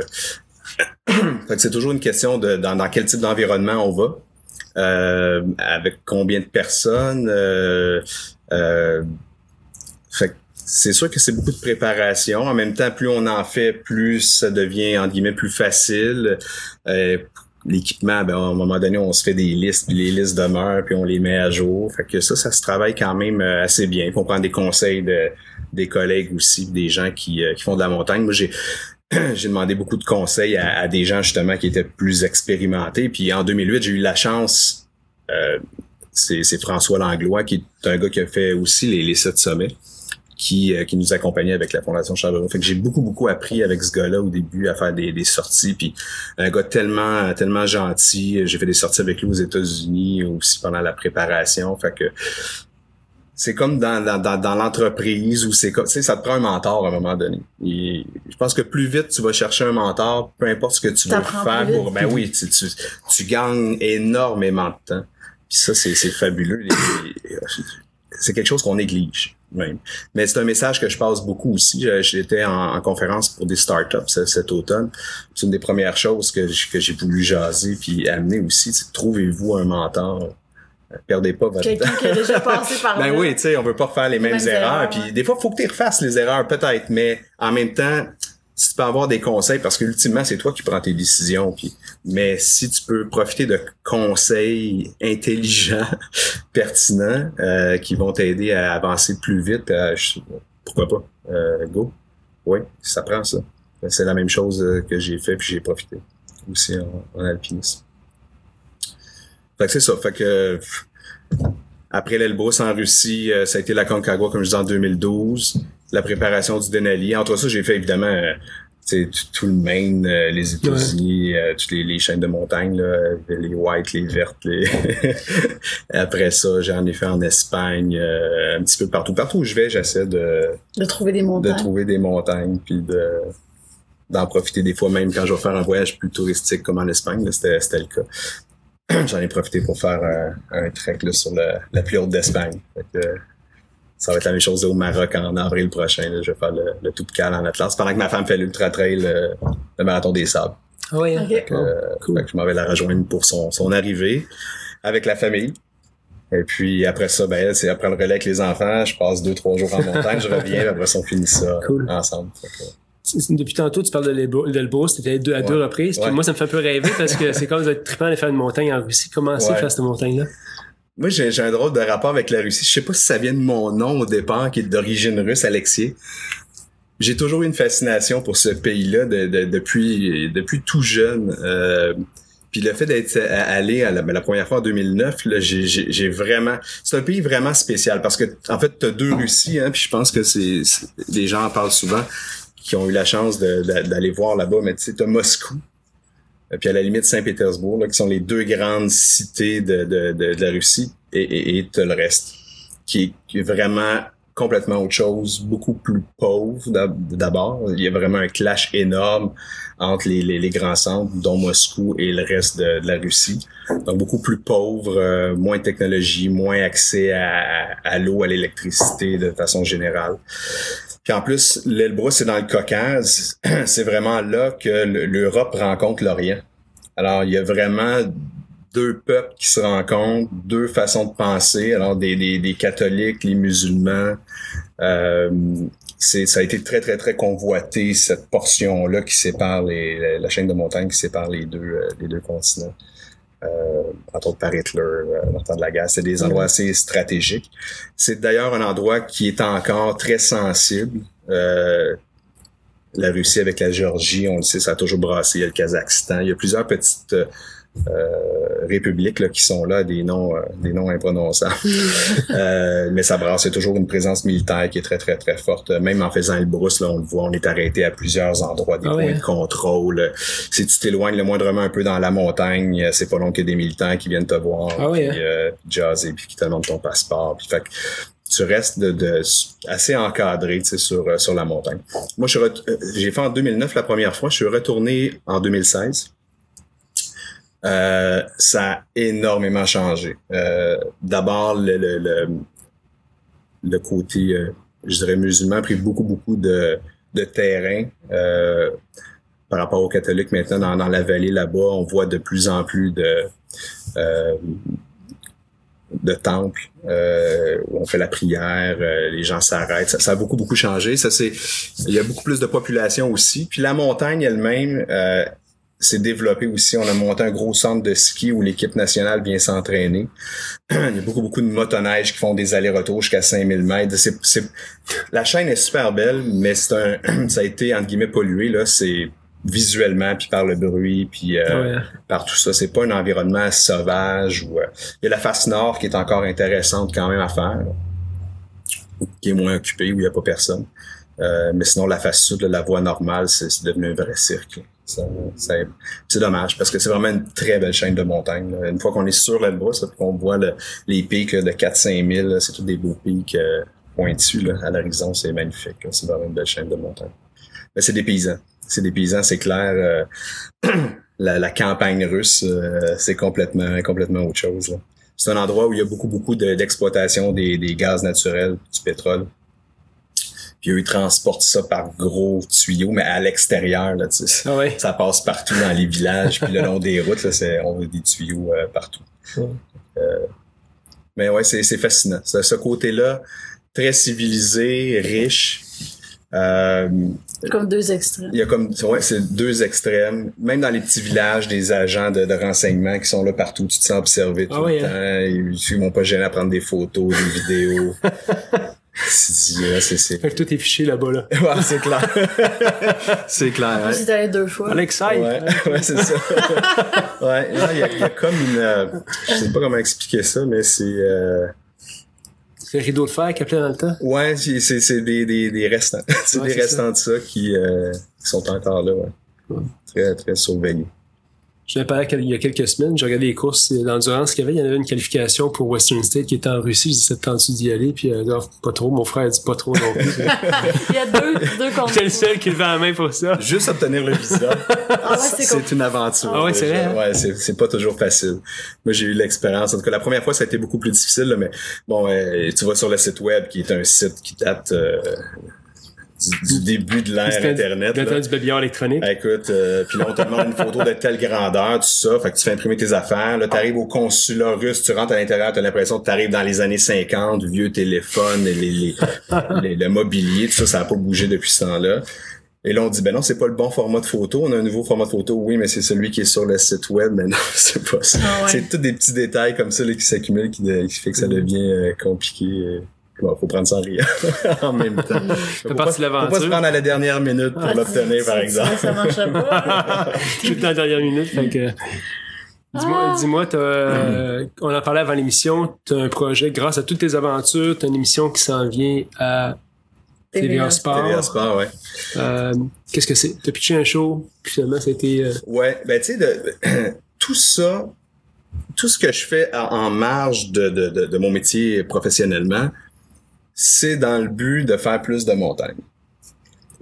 Speaker 3: fait que c'est toujours une question de dans, dans quel type d'environnement on va, euh, avec combien de personnes. euh, euh, fait que c'est sûr que c'est beaucoup de préparation. En même temps, plus on en fait, plus ça devient entre guillemets plus facile. Euh, l'équipement, ben, à un moment donné, on se fait des listes, puis les listes demeurent, puis on les met à jour. Fait que ça, ça se travaille quand même euh, assez bien. Puis on prend des conseils de, des collègues aussi, des gens qui, euh, qui font de la montagne. Moi, j'ai j'ai demandé beaucoup de conseils à, à des gens justement qui étaient plus expérimentés. Puis en 2008, j'ai eu la chance, euh, c'est François Langlois, qui est un gars qui a fait aussi les, les sept sommets qui, euh, qui nous accompagnait avec la Fondation Charbonneau. Fait que j'ai beaucoup, beaucoup appris avec ce gars-là au début à faire des, des sorties. Puis un gars tellement, tellement gentil. J'ai fait des sorties avec lui aux États-Unis aussi pendant la préparation. Fait que c'est comme dans, dans, dans, dans l'entreprise où c'est comme, tu sais, ça te prend un mentor à un moment donné. Et je pense que plus vite tu vas chercher un mentor, peu importe ce que tu veux faire pour, ben oui, tu, tu, tu gagnes énormément de temps. Puis ça, c'est, c'est fabuleux. C'est quelque chose qu'on néglige même. Mais c'est un message que je passe beaucoup aussi. J'étais en, en conférence pour des startups ce- cet automne. C'est une des premières choses que, j'ai voulu jaser puis amener aussi. c'est Trouvez-vous un mentor. Perdez pas votre
Speaker 4: Quelqu'un qui a déjà passé par là.
Speaker 3: ben oui, tu sais, on veut pas refaire les mêmes,
Speaker 4: mêmes
Speaker 3: erreurs. Puis des fois, faut que tu refasses les erreurs, peut-être, mais en même temps, si tu peux avoir des conseils, parce que ultimement, c'est toi qui prends tes décisions. Puis, mais si tu peux profiter de conseils intelligents, pertinents, euh, qui vont t'aider à avancer plus vite, euh, pourquoi pas? Euh, go. Oui, ça prend ça. C'est la même chose euh, que j'ai fait, puis j'ai profité aussi en, en alpinisme. Fait que c'est ça. Fait que pff, après l'Elbrus en Russie, euh, ça a été la Concagua, comme je disais, en 2012. La préparation du Denali. Entre ça, j'ai fait évidemment euh, tout, tout le Maine, euh, les États-Unis, euh, toutes les, les chaînes de montagne, là, les whites, les vertes. Les... Après ça, j'en ai fait en Espagne, euh, un petit peu partout. Partout où je vais, j'essaie de,
Speaker 4: De trouver des
Speaker 3: de
Speaker 4: montagnes.
Speaker 3: trouver des montagnes, puis de d'en profiter des fois même quand je vais faire un voyage plus touristique comme en Espagne, c'était le cas. J'en ai profité pour faire un, un trek là, sur le- la plus haute d'Espagne. Euh, ça va être la même chose au Maroc en avril prochain. là. je vais faire le, le tout de Cal en Atlas pendant que ma femme fait l'ultra trail, le, le marathon des sables.
Speaker 1: Ah ouais, hein?
Speaker 4: Ok.
Speaker 1: Oh, cool.
Speaker 3: Fait que je m'en vais la rejoindre pour son, son arrivée avec la famille. Et puis après ça, ben c'est après le relais avec les enfants, je passe deux, trois jours en montagne, je reviens, après ça, on finit ça
Speaker 1: Cool.
Speaker 3: ensemble. Fait que-
Speaker 1: C'est- Depuis tantôt, tu parles de l'Elbrus, c'était deux, à deux reprises. Puis
Speaker 3: Ouais.
Speaker 1: moi, ça me fait un peu rêver parce que c'est comme être trippant de faire une montagne en Russie. Comment c'est faire cette montagne-là?
Speaker 3: Moi, j'ai un drôle de rapport avec la Russie. Je sais pas si ça vient de mon nom au départ, qui est d'origine russe, Alexis. J'ai toujours eu une fascination pour ce pays-là de- de- depuis, depuis tout jeune. Euh, puis le fait d'être allé à la, ben, la première fois en 2009, là, j'ai- vraiment... C'est un pays vraiment spécial parce que, en fait, t'as deux Russies, hein, puis je pense que c'est- les gens en parlent souvent qui ont eu la chance d'aller voir là-bas, mais tu sais, t'as Moscou, euh, puis à la limite Saint-Pétersbourg, qui sont les deux grandes cités de, de, de, de la Russie, et, t'as le reste, qui est, vraiment complètement autre chose, beaucoup plus pauvre d'ab- d'abord. Il y a vraiment un clash énorme entre les, les, grands centres, dont Moscou et le reste de, de la Russie. Donc beaucoup plus pauvre, euh, moins de technologie, moins accès à l'eau, à l'électricité de façon générale. Puis en plus, l'Elbrus, c'est dans le Caucase. C'est vraiment là que le- l'Europe rencontre l'Orient. Alors, il y a vraiment deux peuples qui se rencontrent, deux façons de penser. Alors, des, catholiques, les musulmans. Euh, ça a été très, très, très convoité, cette portion-là qui sépare la chaîne de montagne qui sépare les deux, euh, les deux continents. Euh, entre autres par Hitler, euh, dans le temps de la guerre. C'est des endroits assez stratégiques. C'est d'ailleurs un endroit qui est encore très sensible. Euh, la Russie avec la Géorgie, on le sait, ça a toujours brassé. Il y a le Kazakhstan. Il y a plusieurs petites euh, républiques là, qui sont là, des noms, euh, des noms imprononçables. Euh, mais ça brasse. C'est toujours une présence militaire qui est très, très, très forte. Même en faisant le brousse, là, on le voit, on est arrêté à plusieurs endroits, des
Speaker 1: Ah
Speaker 3: points de contrôle. Si tu t'éloignes le moindrement un peu dans la montagne, c'est pas long qu'il y ait des militaires qui viennent te voir,
Speaker 1: Ah ouais,
Speaker 3: puis, euh, jaser, puis qui te demandent ton passeport. Puis, fait que tu restes de, de- assez encadré tu sais, sur, euh, sur la montagne. Moi, euh, j'ai fait en 2009 la première fois. Je suis retourné en 2016. Euh, ça a énormément changé. Euh, D'abord, le, le, le, le côté, euh, je dirais, musulman a pris beaucoup, beaucoup de, de terrain. Euh, par rapport aux catholiques maintenant dans, dans la vallée là-bas, on voit de plus en plus de de temples où on fait la prière, les gens s'arrêtent. Ça, ça a beaucoup beaucoup changé. Ça c'est, il y a beaucoup plus de population aussi. Puis la montagne elle-même s'est développée aussi. On a monté un gros centre de ski où l'équipe nationale vient s'entraîner. il y a beaucoup beaucoup de motoneiges qui font des allers-retours jusqu'à 5000 mètres. C'est, c'est, la chaîne est super belle, mais c'est un, ça a été entre guillemets pollué là. C'est visuellement puis par le bruit puis euh,
Speaker 1: Ouais.
Speaker 3: par tout ça. C'est pas un environnement sauvage ou euh, il y a la face nord qui est encore intéressante quand même à faire, là, qui est moins occupée où il y a pas personne. Euh, mais sinon la face sud, là, la voie normale, c'est c'est devenu un vrai cirque. C'est dommage parce que c'est vraiment une très belle chaîne de montagne. Une fois qu'on est sur l'Elbrus, qu'on voit le- les pics de 4-5 000, là, c'est tous des beaux pics euh, pointus à l'horizon, c'est magnifique. C'est vraiment une belle chaîne de montagne. Mais c'est des paysans. C'est des paysans, c'est clair. euh, la, campagne russe, euh, c'est complètement, complètement autre chose. C'est un endroit où il y a beaucoup, beaucoup de- d'exploitation des gaz naturels, du pétrole. Puis eux, ils transportent ça par gros tuyaux, mais à l'extérieur, là, tu sais.
Speaker 1: Ah.
Speaker 3: Ça passe partout dans les villages, puis le long des routes, là, c'est, on a des tuyaux euh, partout. Euh, mais ouais, c'est, c'est fascinant. Ce, ce côté-là, très civilisé, riche. Euh,
Speaker 4: Comme deux extraits.
Speaker 3: il y a comme ouais, c'est deux extrêmes. Même dans les petits villages, des agents de, de renseignement qui sont là partout, tu te sens observé tout
Speaker 1: Ah oui,
Speaker 3: le temps. Ils, ils m'ont pas gêné à prendre des photos, des vidéos. c'est, ouais, c'est.
Speaker 1: Fait que tout est fiché là-bas, là.
Speaker 3: Ouais, c'est clair. c'est clair. Hein.
Speaker 4: j'étais allé deux fois.
Speaker 1: Alexei!
Speaker 3: Ouais, ouais, c'est ça. ouais, là, il y y a comme une, euh, je sais pas comment expliquer ça, mais c'est, euh,
Speaker 1: C'est le rideau de fer qui appelait dans le temps?
Speaker 3: ouais, c'est, c'est, des, des, des restants. c'est
Speaker 1: Ouais,
Speaker 3: des restants de ça qui, euh, qui sont encore là, ouais.
Speaker 1: Ouais.
Speaker 3: Très, très surveillés.
Speaker 1: Je l'ai parlé il y a quelques semaines, j'ai regardé les courses d'endurance qu'il y avait. Il y en avait une qualification pour Western State qui était en Russie. Je dis, ça te tente d'y aller? Puis, euh, non, pas trop. Mon frère a dit pas trop non plus.
Speaker 4: Il y a deux, deux contre
Speaker 1: J'étais le seul qui levait la main pour ça.
Speaker 3: Juste obtenir le visa,
Speaker 4: Ah ouais, c'est
Speaker 3: une aventure.
Speaker 1: Ah ouais, c'est vrai, hein?
Speaker 3: Ouais, c'est, c'est pas toujours facile. Moi, j'ai eu l'expérience. En tout cas, la première fois, ça a été beaucoup plus difficile, là, mais bon, euh, tu vas sur le site web, qui est un site qui date euh, du, du début de l'ère Internet.
Speaker 1: Le temps du babillard électronique.
Speaker 3: Écoute, euh, puis là, on te demande une photo de telle grandeur, tout ça. Fait que tu fais imprimer tes affaires. Là, t'arrives au consulat russe, tu rentres à l'intérieur, t'as l'impression que t'arrives dans les années 50, vieux téléphone, les, les, les- les- le mobilier, tout ça, ça a pas bougé depuis ce temps-là. Et là, on dit, ben non, c'est pas le bon format de photo. On a un nouveau format de photo. Oui, mais c'est celui qui est sur le site web. Mais non, c'est pas ça.
Speaker 4: Ah ouais.
Speaker 3: C'est tous des petits détails comme ça là, qui s'accumulent qui, qui fait que ça devient euh, compliqué. Bon, faut prendre ça en riant en même temps. Faut pas, faut pas se prendre à la dernière minute pour
Speaker 4: Ah,
Speaker 3: l'obtenir, par exemple.
Speaker 4: Ça marchait pas.
Speaker 1: Tout à la dernière minute. Fait que, dis-moi,
Speaker 4: Ah.
Speaker 1: dis-moi, euh, on en parlait avant l'émission, t'as un projet, grâce à toutes tes aventures, t'as une émission qui s'en vient à TVA Sport.
Speaker 3: TVA Sport, ouais.
Speaker 1: Euh, qu'est-ce que c'est? T'as pitché un show, puis finalement, c'était... Euh,
Speaker 3: Ouais, ben tu sais, tout ça, tout ce que je fais en, en marge de, de, de, de mon métier professionnellement, c'est dans le but de faire plus de montagne.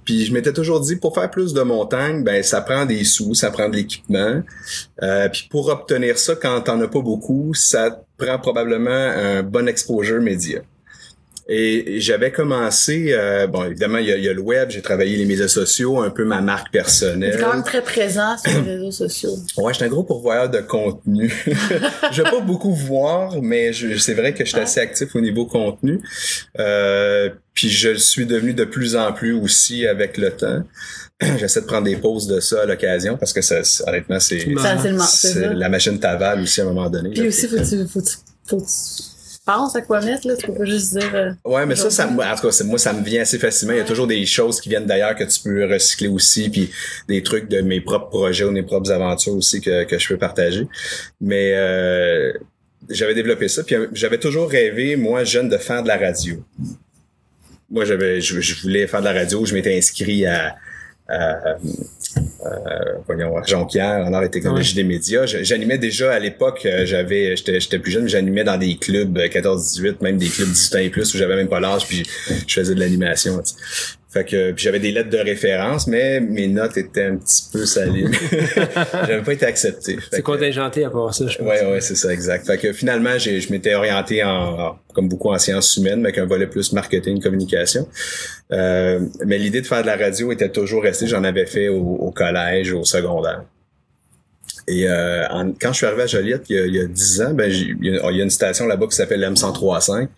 Speaker 3: Puis je m'étais toujours dit, pour faire plus de montagne, ben ça prend des sous, ça prend de l'équipement. Euh, puis pour obtenir ça, quand t'en as pas beaucoup, ça prend probablement un bon exposure média. Et et j'avais commencé, euh, bon évidemment il y, a, il y a le web, j'ai travaillé les médias sociaux, un peu ma marque personnelle.
Speaker 4: C'est quand même très présent sur les réseaux sociaux.
Speaker 3: Ouais, j'étais un gros pourvoyeur de contenu. je vais pas beaucoup voir, mais c'est vrai que je suis assez actif au niveau contenu. Euh, puis je le suis devenu de plus en plus aussi avec le temps. J'essaie de prendre des pauses de ça à l'occasion parce que ça, honnêtement, c'est, la machine t'avale aussi à un moment donné.
Speaker 4: Puis aussi, faut tu, faut tu, faut tu penses à quoi mettre, là. Tu peux pas juste dire. euh,
Speaker 3: Ouais, mais ça, ça, en tout cas, moi, ça me vient assez facilement. Il y a toujours des choses qui viennent d'ailleurs que tu peux recycler aussi, puis des trucs de mes propres projets ou mes propres aventures aussi que, que je peux partager. Mais euh, j'avais développé ça, puis euh, j'avais toujours rêvé, moi, jeune, de faire de la radio. Moi, j'avais, je, je voulais faire de la radio. Je m'étais inscrit à, à, euh, voyons, à Jonquière, en art et technologie des médias. J'animais déjà à l'époque, euh, j'avais, j'étais, plus jeune, mais j'animais dans des clubs euh, 14-18, même des clubs 18 ans et plus où j'avais même pas l'âge, puis je faisais de l'animation. tu sais. Fait que puis j'avais des lettres de référence, mais mes notes étaient un petit peu salées. j'avais pas été accepté.
Speaker 1: C'est contingenté à part ça, je pense.
Speaker 3: Ouais, ouais, c'est ça, exact. Fait que finalement, j'ai, je m'étais orienté en, en- comme beaucoup en sciences humaines, mais avec un volet plus marketing, communication. Euh, mais l'idée de faire de la radio était toujours restée. J'en avais fait au, au collège, au secondaire. Et euh, en- quand je suis arrivé à Joliette, il y a, il y a 10 ans, ben, il y, a, il y a une station là-bas qui s'appelle M1035,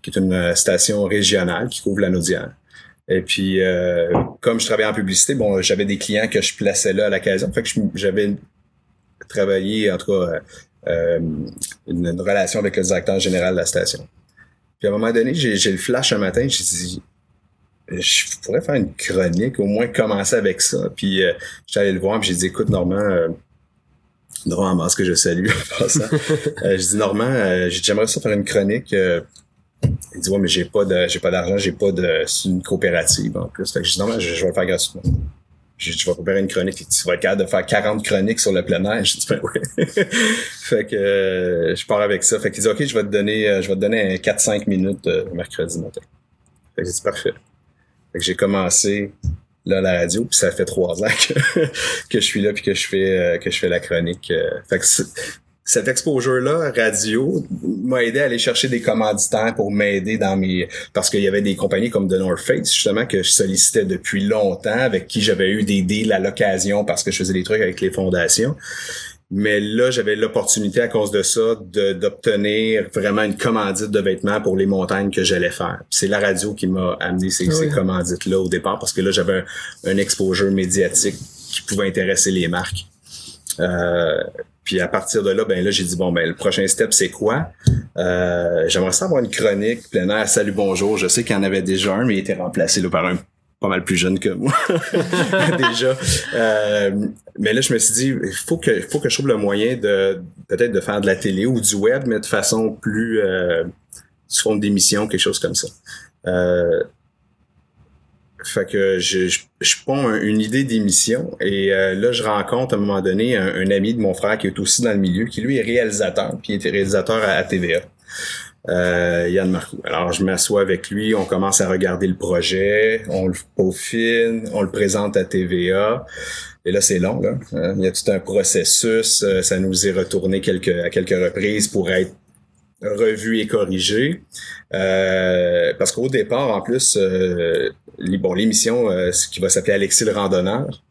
Speaker 3: qui est une euh, station régionale qui couvre la Naudière. Et puis, euh, comme je travaillais en publicité, bon, j'avais des clients que je plaçais là à l'occasion. Fait que j'avais travaillé, en tout cas, euh, euh, une, une relation avec le directeur général de la station. Puis à un moment donné, j'ai le flash un matin, j'ai dit, je pourrais faire une chronique, au moins commencer avec ça. Puis euh, j'étais allé le voir, puis j'ai dit, écoute, Normand, euh, Normand Mas, que je salue en passant. Euh, Normand, j'ai dit, j'aimerais ça faire une chronique. Il dit, ouais, mais j'ai pas de, j'ai pas d'argent, j'ai pas de, c'est une coopérative en plus. Fait que je dis, je, je vais le faire gratuitement. Dit, tu vas préparer une chronique et tu vas être capable de faire 40 chroniques sur le plein air. J'ai dit, ben ouais. fait que euh, je pars avec ça. Fait qu'il dit, OK, je vais te donner, euh, je vais te donner un 4-5 minutes euh, mercredi matin. Fait que j'ai dit, parfait. Fait que j'ai commencé là la radio, puis ça fait trois ans que, que je suis là puis que je fais euh, que je fais la chronique. euh. fait que c'est- cet exposure-là, radio, m'a aidé à aller chercher des commanditaires pour m'aider dans mes... Parce qu'il y avait des compagnies comme The North Face, justement, que je sollicitais depuis longtemps, avec qui j'avais eu des deals à l'occasion parce que je faisais des trucs avec les fondations. Mais là, j'avais l'opportunité à cause de ça de- d'obtenir vraiment une commandite de vêtements pour les montagnes que j'allais faire. C'est la radio qui m'a amené ces,
Speaker 1: Ah
Speaker 3: ces commandites-là au départ parce que là, j'avais un, un exposure médiatique qui pouvait intéresser les marques. Euh, puis à partir de là, ben là, j'ai dit bon ben le prochain step c'est quoi? Euh, J'aimerais ça avoir une chronique plein air. Salut bonjour. Je sais qu'il y en avait déjà un, mais il était remplacé là, par un pas mal plus jeune que moi déjà. Euh, mais là, je me suis dit il faut que faut que je trouve le moyen de peut-être de faire de la télé ou du web, mais de façon plus euh, sous forme d'émission, quelque chose comme ça. Euh, fait que je, je, je ponds un- une idée d'émission et euh, là je rencontre à un moment donné un, un ami de mon frère qui est aussi dans le milieu, qui lui est réalisateur, puis il était réalisateur à, à TVA. Euh, Yann Marcoux. Alors je m'assois avec lui, on commence à regarder le projet, on le peaufine, on le présente à TVA. Et là, c'est long, là. Hein, Il y a tout un processus. euh, Ça nous est retourné quelques, à quelques reprises pour être revu et corrigé. Euh, parce qu'au départ, en plus, euh, bon, l'émission, euh, qui va s'appeler Alexis le randonneur,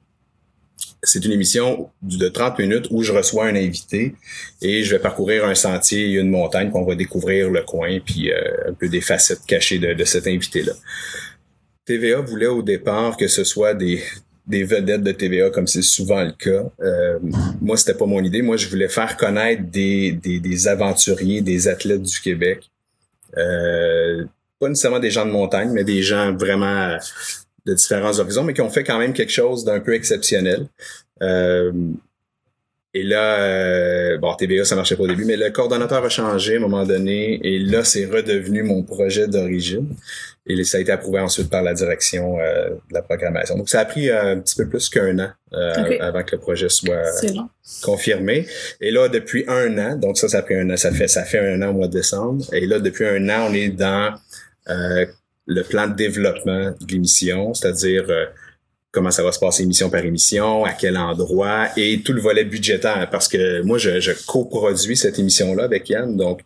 Speaker 3: c'est une émission de 30 minutes où je reçois un invité et je vais parcourir un sentier et une montagne, puis on va découvrir le coin, puis euh, un peu des facettes cachées de, de cet invité-là. TVA voulait au départ que ce soit des, des vedettes de TVA, comme c'est souvent le cas. Euh, moi, c'était pas mon idée. Moi, je voulais faire connaître des, des, aventuriers, des athlètes du Québec. Euh, pas nécessairement des gens de montagne, mais des gens vraiment de différents horizons, mais qui ont fait quand même quelque chose d'un peu exceptionnel. Euh, et là, euh, bon, TVA, ça marchait pas au début, mais le coordonnateur a changé à un moment donné, et là, c'est redevenu mon projet d'origine. Et ça a été approuvé ensuite par la direction euh, de la programmation. Donc, ça a pris euh, un petit peu plus qu'un an euh, avant que le projet soit confirmé. Et là, depuis un an, donc ça, ça a pris un an, ça fait, ça fait un an au mois de décembre. Et là, depuis un an, on est dans euh, le plan de développement de l'émission, c'est-à-dire euh, comment ça va se passer émission par émission, à quel endroit, et tout le volet budgétaire. Parce que moi, je, je coproduis cette émission-là avec Yann, donc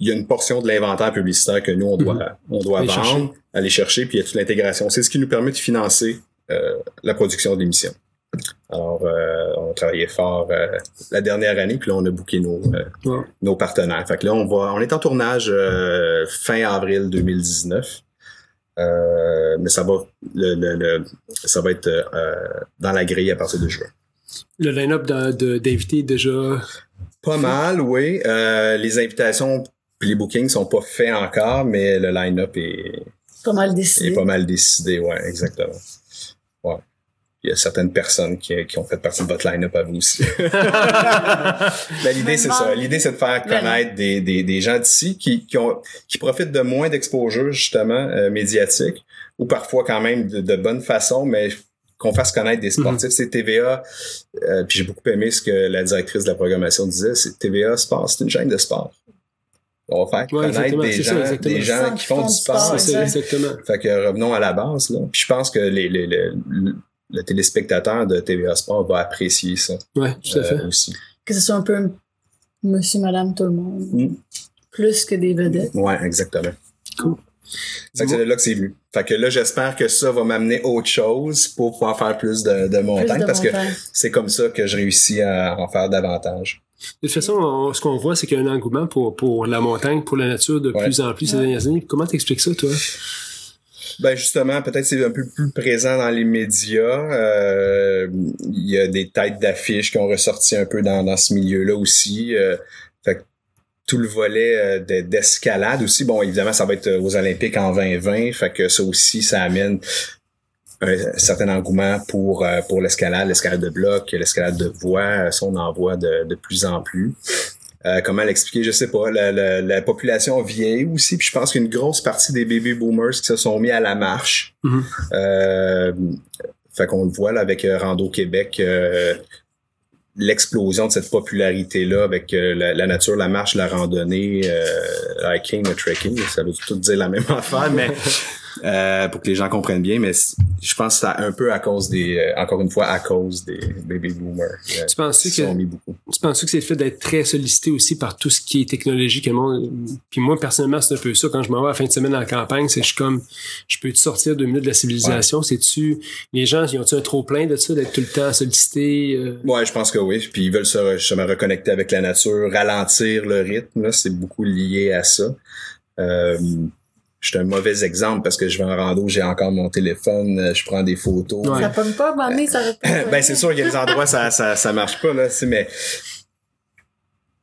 Speaker 3: il y a une portion de l'inventaire publicitaire que nous, on doit, on doit
Speaker 1: Aller
Speaker 3: vendre, aller chercher, puis il y a toute l'intégration. C'est ce qui nous permet de financer euh, la production de l'émission. Alors, euh, on a travaillé fort euh, la dernière année, puis là, on a booké nos, euh,
Speaker 1: Ouais.
Speaker 3: nos partenaires. Fait que là, on va, on est en tournage euh, fin avril 2019. Euh, mais ça va, le, le, le- ça va être euh, dans la grille à partir de juin.
Speaker 1: Le line-up d'invités déjà?
Speaker 3: Pas mal, oui. Euh, les invitations Puis les bookings sont pas faits encore, mais le line-up est,
Speaker 4: Pas mal
Speaker 3: est
Speaker 4: décidé.
Speaker 3: pas mal décidé, ouais, exactement. Il y a certaines personnes qui, qui ont fait partie de votre line-up à vous aussi. Ben, l'idée, c'est ça. L'idée, c'est de faire connaître des, des, des gens d'ici qui, qui, ont, qui profitent de moins d'exposure, justement, euh, médiatique, ou parfois quand même de, de bonne façon, mais qu'on fasse connaître des sportifs. C'est TVA, euh, puis j'ai beaucoup aimé ce que la directrice de la programmation disait, c'est TVA Sport, c'est une chaîne de sport. On va faire connaître des
Speaker 1: ça,
Speaker 3: gens, des gens qui font du sport.
Speaker 1: C'est ça,
Speaker 4: exact.
Speaker 1: exactement.
Speaker 3: Fait que revenons à la base, là. Puis je pense que les, les, les- le, téléspectateur de TVA Sport va apprécier ça
Speaker 1: Ouais, tout à fait.
Speaker 3: euh, aussi.
Speaker 4: Que ce soit un peu monsieur, madame, tout le monde.
Speaker 3: Mm.
Speaker 4: Plus que des vedettes.
Speaker 3: Ouais, exactement.
Speaker 1: Cool.
Speaker 3: Fait que c'est de là que c'est venu. Fait que là, j'espère que ça va m'amener autre chose pour pouvoir faire plus de, de montagne parce que c'est comme ça que je réussis à en faire davantage.
Speaker 1: De toute façon, on- ce qu'on voit, c'est qu'il y a un engouement pour, pour la montagne, pour la nature de
Speaker 3: Ouais.
Speaker 1: plus en plus ces dernières années. Comment t'expliques ça, toi?
Speaker 3: Ben justement, peut-être c'est un peu plus présent dans les médias. Euh, Il y a des têtes d'affiches qui ont ressorti un peu dans, dans ce milieu-là aussi. Euh, fait tout le volet euh, de- d'escalade aussi. Bon, évidemment, ça va être aux Olympiques en 2020. Fait que ça aussi, ça amène un certain engouement pour euh, pour l'escalade, l'escalade de bloc, l'escalade de voie. Ça, on en voit de, de plus en plus. Euh, comment l'expliquer, je sais pas. La, la, la population vieillit aussi, puis je pense qu'une grosse partie des baby boomers qui se sont mis à la marche.
Speaker 1: Mhm.
Speaker 3: Euh, fait qu'on le voit là avec euh, Rando Québec, euh, l'explosion de cette popularité-là avec euh, la, la nature, la marche, la randonnée, euh, hiking, le trekking, ça veut tout dire la même affaire, mais euh, pour que les gens comprennent bien, mais je pense que c'est un peu à cause des, euh, encore une fois, à cause des baby boomers. euh,
Speaker 1: Tu
Speaker 3: sont
Speaker 1: que,
Speaker 3: mis beaucoup.
Speaker 1: tu penses que c'est le fait d'être très sollicité aussi par tout ce qui est technologique que le monde, puis moi, personnellement, c'est un peu ça. Quand je m'en vais à la fin de semaine en campagne, c'est je suis comme, je peux te sortir deux minutes de la civilisation? C'est-tu, les gens, ils ont-tu un trop plein de ça, d'être tout le temps sollicité? euh?
Speaker 3: Ouais, je pense que oui. Puis ils veulent se, re- se reconnecter avec la nature, ralentir le rythme. Là, c'est beaucoup lié à ça. Euh, je suis un mauvais exemple parce que je vais en rando, j'ai encore mon téléphone, euh, je prends des photos.
Speaker 1: Ouais.
Speaker 4: Ça pogne pas, à un moment donné, ça
Speaker 3: ben c'est sûr qu'il y a des endroits ça ça ça marche pas là, tu sais, mais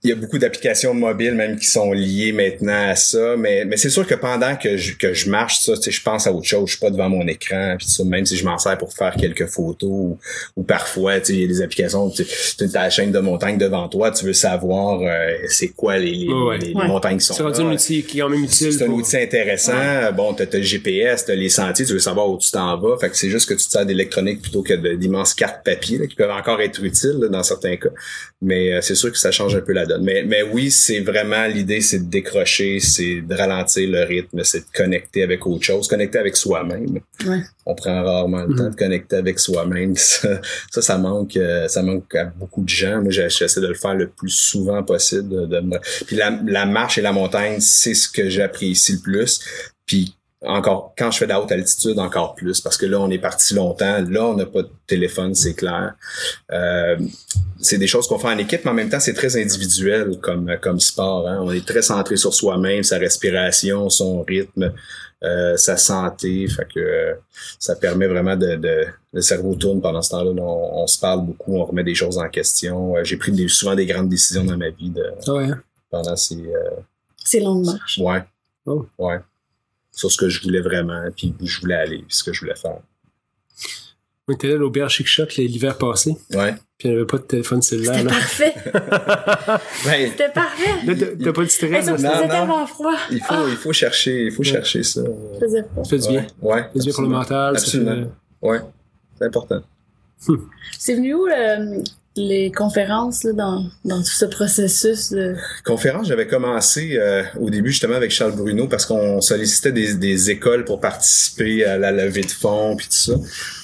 Speaker 3: il y a beaucoup d'applications mobiles même qui sont liées maintenant à ça, mais mais c'est sûr que pendant que je que je marche ça, tu sais, je pense à autre chose, je suis pas devant mon écran puis ça même si je m'en sers pour faire quelques photos ou, ou parfois tu sais il y a des applications tu tu as la chaîne de montagne devant toi, tu veux savoir euh, c'est quoi les les,
Speaker 1: Ouais, ouais.
Speaker 3: les- les
Speaker 4: Ouais.
Speaker 3: montagnes qui sont
Speaker 1: C'est
Speaker 3: là.
Speaker 1: un outil qui est quand même utile.
Speaker 3: C'est un
Speaker 1: pour-
Speaker 3: outil intéressant. Bon, t'as t'as le GPS, t'as les sentiers, tu veux savoir où tu t'en vas. Fait que c'est juste que tu te sers d'électronique plutôt que d'immenses cartes papier là, qui peuvent encore être utiles là, dans certains cas. Mais euh, c'est sûr que ça change un peu la donne. Mais, mais oui, c'est vraiment l'idée, c'est de décrocher, c'est de ralentir le rythme, c'est de connecter avec autre chose, connecter avec soi-même.
Speaker 4: Ouais.
Speaker 3: On prend rarement le temps de connecter avec soi-même. Ça, ça, ça manque, euh, ça manque à beaucoup de gens. Moi, j'essaie de le faire le plus souvent possible. De, de me- Puis la, la marche et la montagne, c'est ce que j'apprécie le plus. Puis encore, quand je fais de la haute altitude, encore plus, parce que là, on est parti longtemps. Là, on n'a pas de téléphone, c'est clair. Euh, c'est des choses qu'on fait en équipe, mais en même temps, c'est très individuel comme, comme sport. Hein. On est très centré sur soi-même, sa respiration, son rythme, euh, sa santé. Fait que euh, ça permet vraiment de, de le cerveau tourne pendant ce temps-là. On, on se parle beaucoup, on remet des choses en question. J'ai pris des, souvent des grandes décisions dans ma vie de,
Speaker 1: ouais,
Speaker 3: pendant ces euh,
Speaker 4: C'est long de marche.
Speaker 3: ouais,
Speaker 1: Oh.
Speaker 3: ouais, sur ce que je voulais vraiment, puis où je voulais aller, puis ce que je voulais faire.
Speaker 1: On était allé à l'auberge Chic Shot l'hiver passé,
Speaker 3: Ouais.
Speaker 1: puis il n'y avait pas de téléphone cellulaire.
Speaker 4: C'était
Speaker 1: Là,
Speaker 4: parfait.
Speaker 3: Ben,
Speaker 4: C'était parfait.
Speaker 1: Là, t'as pas de
Speaker 4: Mais
Speaker 1: stress,
Speaker 4: ça
Speaker 1: là,
Speaker 4: faisait
Speaker 3: non.
Speaker 4: tellement froid.
Speaker 3: il faut,
Speaker 4: Ah.
Speaker 3: il faut chercher, il faut
Speaker 1: Ouais.
Speaker 3: chercher ça.
Speaker 1: Ça fait du bien.
Speaker 3: Ouais, ouais.
Speaker 1: Ça fait du bien pour le
Speaker 3: absolument.
Speaker 1: mental. ça fait-
Speaker 3: Absolument. Ouais, c'est important.
Speaker 4: C'est venu où euh, les conférences là, dans, dans tout ce processus de...
Speaker 3: Conférence, j'avais commencé euh, au début justement avec Charles Bruno parce qu'on sollicitait des, des écoles pour participer à la levée de fonds puis tout ça.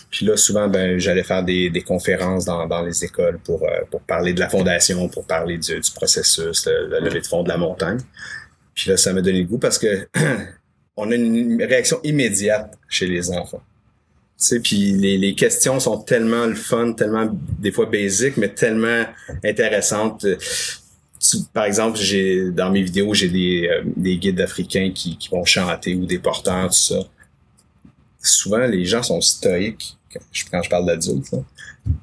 Speaker 3: Puis là, souvent, ben, j'allais faire des, des conférences dans, dans les écoles pour, euh, pour parler de la fondation, pour parler du, du processus, la levée de fonds de la montagne. Puis là, ça m'a donné le goût parce que on a une réaction immédiate chez les enfants. Puis les, les questions sont tellement le fun, tellement des fois basiques, mais tellement intéressantes. Tu- par exemple, j'ai dans mes vidéos, j'ai des, euh, des guides africains qui, qui vont chanter ou des porteurs, tout ça. Souvent, les gens sont stoïques. quand je, parle d'adultes.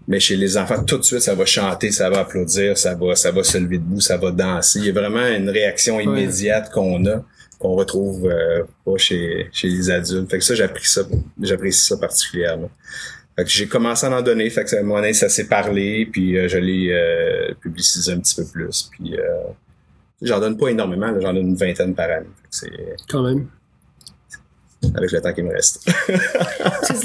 Speaker 3: Mais chez les enfants, tout de suite, ça va chanter, ça va applaudir, ça va, ça va se lever debout, ça va danser. Il y a vraiment une réaction immédiate qu'on a, qu'on retrouve euh, pas chez, chez les adultes. Fait que ça, j'apprécie ça, j'apprécie ça particulièrement. Fait que j'ai commencé à en donner, fait que à un moment ça s'est parlé, puis euh, je l'ai euh, publicisé un petit peu plus. Puis euh, j'en donne pas énormément, j'en donne une vingtaine par année.
Speaker 1: Quand même.
Speaker 3: Avec le temps qui me reste.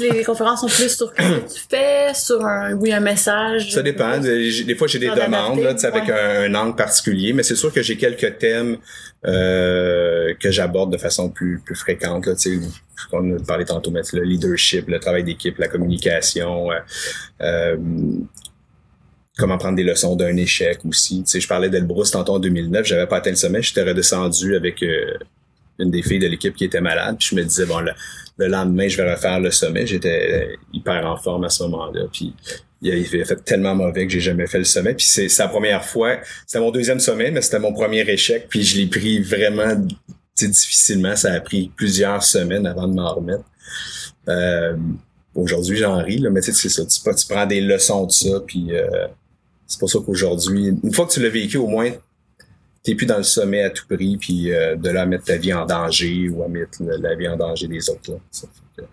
Speaker 4: Les conférences sont plus sur ce que tu fais, sur un, oui, un message.
Speaker 3: Ça dépend. Des des fois, j'ai des demandes là, sais, avec
Speaker 4: ouais.
Speaker 3: un, un angle particulier, mais c'est sûr que j'ai quelques thèmes euh, que j'aborde de façon plus plus fréquente. Là, on a parlé tantôt, mais le leadership, le travail d'équipe, la communication, euh, euh, comment prendre des leçons d'un échec aussi. Tu sais, je parlais d'Elbrus tantôt en 2009, j'avais pas atteint le sommet, j'étais redescendu avec euh, une des filles de l'équipe qui était malade, puis je me disais bon le, le lendemain je vais refaire le sommet, j'étais hyper en forme à ce moment-là, puis il avait fait tellement mauvais que j'ai jamais fait le sommet, puis c'est sa première fois, c'était mon deuxième sommet, mais c'était mon premier échec, puis je l'ai pris vraiment difficilement, ça a pris plusieurs semaines avant de m'en remettre. Euh, Aujourd'hui, j'en ris, là, mais tu sais, c'est ça. Tu prends des leçons de ça, puis euh, c'est pour ça qu'aujourd'hui, une fois que tu l'as vécu, au moins, t'es plus dans le sommet à tout prix, puis euh, de là à mettre ta vie en danger ou à mettre la, la vie en danger des autres. Là. Ça fait que-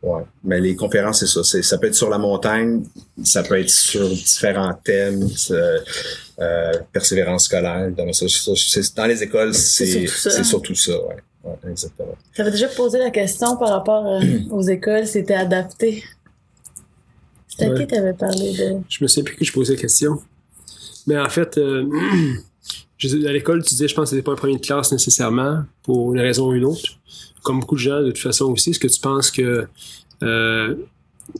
Speaker 3: Ouais. Mais les conférences, c'est ça. C'est, ça peut être sur la montagne, ça peut être sur différents thèmes, euh, persévérance scolaire. Dans, ça, ça, c'est- dans les écoles, c'est,
Speaker 4: C'est surtout ça.
Speaker 3: c'est surtout ça. Ouais. Ouais, exactement.
Speaker 4: Déjà posé la question par rapport euh, aux écoles, c'était adapté. C'était à
Speaker 1: Ouais.
Speaker 4: qui t'avais parlé de...
Speaker 1: Je me sais plus que je posais la question. Mais en fait, euh, à l'école, tu disais, je pense que c'était pas un premier de classe nécessairement, pour une raison ou une autre. Comme beaucoup de gens, de toute façon aussi. Est-ce que tu penses que. euh,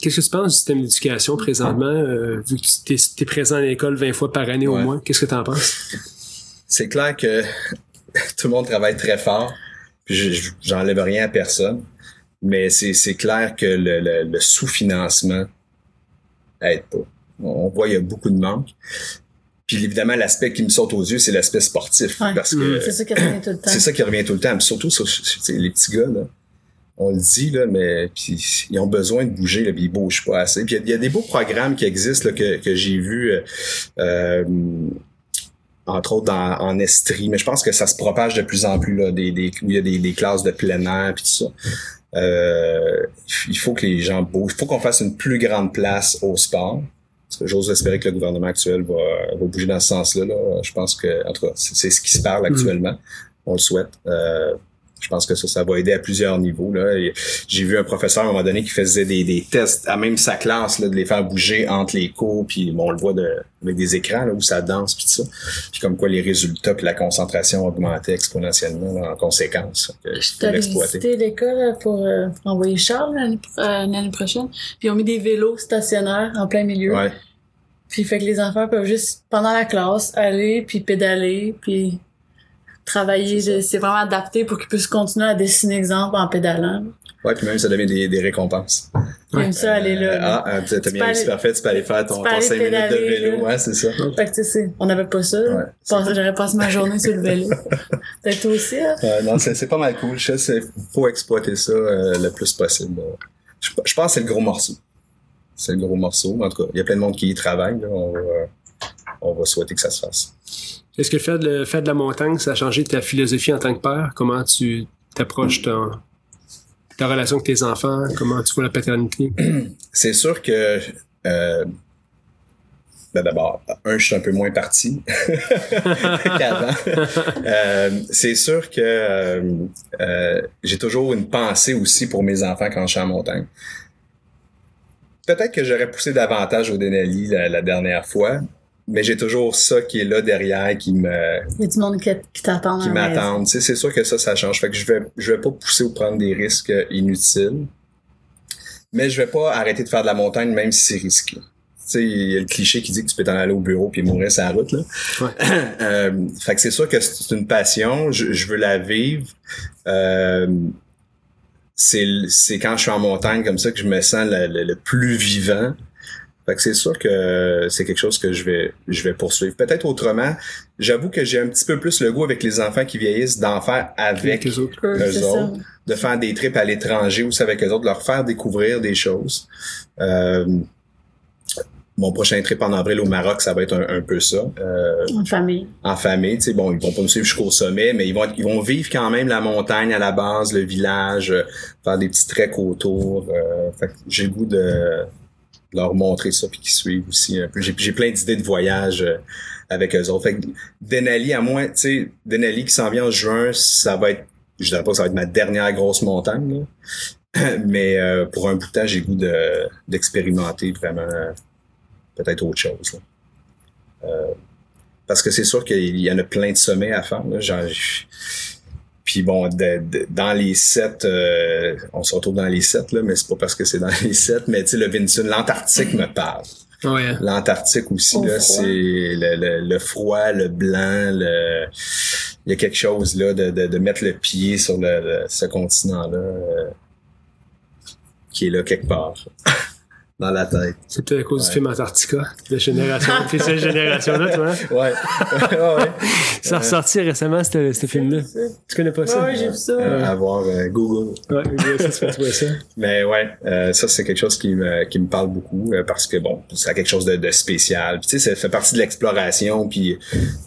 Speaker 1: Qu'est-ce que tu penses du système d'éducation présentement, euh, vu que tu es, présent à l'école 20 fois par année au moins? Qu'est-ce que tu en penses?
Speaker 3: c'est clair que tout le monde travaille très fort. J'enlève rien à personne. Mais c'est, clair que le, le- le sous-financement aide pas. On voit il y a beaucoup de manques. Puis évidemment, l'aspect qui me saute aux yeux, c'est l'aspect sportif.
Speaker 4: Ouais.
Speaker 3: Parce que
Speaker 4: C'est ça qui revient tout le temps.
Speaker 3: c'est ça qui revient tout le temps. Surtout sur les petits gars, là. On le dit, là, mais puis ils ont besoin de bouger, là, puis ils bougent pas assez. Puis il y a- il y, a des beaux programmes qui existent là, que, que j'ai vus, euh, euh, entre autres dans, en Estrie, mais je pense que ça se propage de plus en plus, là, des, des, où il y a des, des classes de plein air, puis tout ça. Euh, il faut que les gens bougent. Il faut qu'on fasse une plus grande place au sport. J'ose espérer que le gouvernement actuel va, va bouger dans ce sens-là. Là. Je pense que, en tout cas, c'est ce qui se parle actuellement. On le souhaite. Euh, je pense que ça, ça va aider à plusieurs niveaux. J'ai vu un professeur à un moment donné qui faisait des, des tests à même sa classe, là, de les faire bouger entre les cours, puis bon, on le voit de, avec des écrans là, où ça danse, puis tout ça. Puis comme quoi les résultats, puis la concentration augmentait exponentiellement là, en conséquence.
Speaker 4: Je t'avais visité l'école pour, euh, envoyer Charles l'année euh, l'année prochaine. Puis ils ont mis des vélos stationnaires en plein milieu.
Speaker 3: Ouais.
Speaker 4: Puis fait que les enfants peuvent juste, pendant la classe, aller, puis pédaler, puis travailler.
Speaker 3: C'est
Speaker 4: vraiment adapté pour qu'ils puissent continuer à dessiner exemple en pédalant.
Speaker 3: ouais, puis même ça devient des, des récompenses.
Speaker 4: J'aime ça aller là.
Speaker 3: Euh, ah, ah, t'as bien réussi, parfait, tu peux aller faire ton, ton
Speaker 4: aller
Speaker 3: 5 minutes de vélo,
Speaker 4: là.
Speaker 3: ouais, c'est ça.
Speaker 4: Fait que tu sais, on n'avait pas ça.
Speaker 3: Ouais,
Speaker 4: J'aurais passé ma journée sur le vélo. Peut-être toi aussi, hein?
Speaker 3: Euh, non, c'est c'est pas mal cool. Je sais, faut exploiter ça euh, le plus possible. Je, je pense que c'est le gros morceau. C'est le gros morceau. En tout cas, il y a plein de monde qui y travaille. là. On, va, on va souhaiter que ça se fasse.
Speaker 1: Est-ce que fait de, de la montagne, ça a changé ta philosophie en tant que père? Comment tu t'approches ton- ta relation avec tes enfants? Comment tu vois la paternité?
Speaker 3: C'est sûr que euh, ben d'abord, un, je suis un peu moins parti qu'avant. Euh, c'est sûr que euh, j'ai toujours une pensée aussi pour mes enfants quand je suis en montagne. Peut-être que j'aurais poussé davantage au Denali la, la dernière fois, mais j'ai toujours ça qui est là derrière qui me
Speaker 4: Il y a du monde qui, qui t'attend.
Speaker 3: qui
Speaker 4: maison.
Speaker 3: m'attendent. Tu sais, c'est sûr que ça, ça change. Fait que je vais, je vais pas pousser ou prendre des risques euh, inutiles. Mais je vais pas arrêter de faire de la montagne même si c'est risqué. Tu sais, il y a le cliché qui dit que tu peux t'en aller au bureau puis mourir sur la route, là.
Speaker 1: Ouais.
Speaker 3: Euh, fait que c'est sûr que c'est une passion. Je, je veux la vivre. Euh, c'est, c'est quand je suis en montagne comme ça que je me sens le, le- le plus vivant. Fait que c'est sûr que c'est quelque chose que je vais, je vais poursuivre. Peut-être autrement. J'avoue que j'ai un petit peu plus le goût avec les enfants qui vieillissent d'en faire avec
Speaker 1: les autres.
Speaker 4: Eux,
Speaker 3: autres, de faire des trips à l'étranger aussi avec eux autres, de leur faire découvrir des choses. Euh, mon prochain trip en avril au Maroc, ça va être un, un peu ça. Euh,
Speaker 4: En famille.
Speaker 3: en famille, tu sais, bon, ils vont pas me suivre jusqu'au sommet, mais ils vont, ils vont vivre quand même la montagne à la base, le village, euh, faire des petits treks autour. Euh, fait que j'ai le goût de leur montrer ça puis qu'ils suivent aussi un peu. J'ai, j'ai plein d'idées de voyage euh, avec eux autres. Fait que Denali, à moi, tu sais, Denali qui s'en vient en juin, ça va être, je dirais pas que ça va être ma dernière grosse montagne, là. mais euh, pour un bout de temps, j'ai le goût de, d'expérimenter vraiment euh, peut-être autre chose. là. Euh, parce que c'est sûr qu'il y en a plein de sommets à faire. Là. Genre, je- puis bon, de- de- dans les sept, euh, on se retrouve dans les sept, là, mais c'est pas parce que c'est dans les sept, mais tu sais, le Vinson, l'Antarctique me parle.
Speaker 1: Ouais.
Speaker 3: L'Antarctique aussi, là, c'est le, le, le froid, le blanc, le... il y a quelque chose là de, de, de mettre le pied sur le, le- ce continent-là euh, qui est là quelque part dans la tête.
Speaker 1: C'est peut-être à cause
Speaker 3: Ouais.
Speaker 1: du film Antarctica, de génération. Puis cette génération-là, tu vois.
Speaker 3: Ouais, ouais, ouais.
Speaker 1: Ça a ressorti récemment, ce ce film-là. Tu connais pas ça?
Speaker 4: Ouais, j'ai vu ça.
Speaker 3: Euh, avoir euh, Google.
Speaker 1: Ouais, ça, tu peux trouver ça.
Speaker 3: Mais ouais, euh, ça c'est quelque chose qui me qui me parle beaucoup euh, parce que bon, a quelque chose de, de spécial. Puis tu sais, ça fait partie de l'exploration puis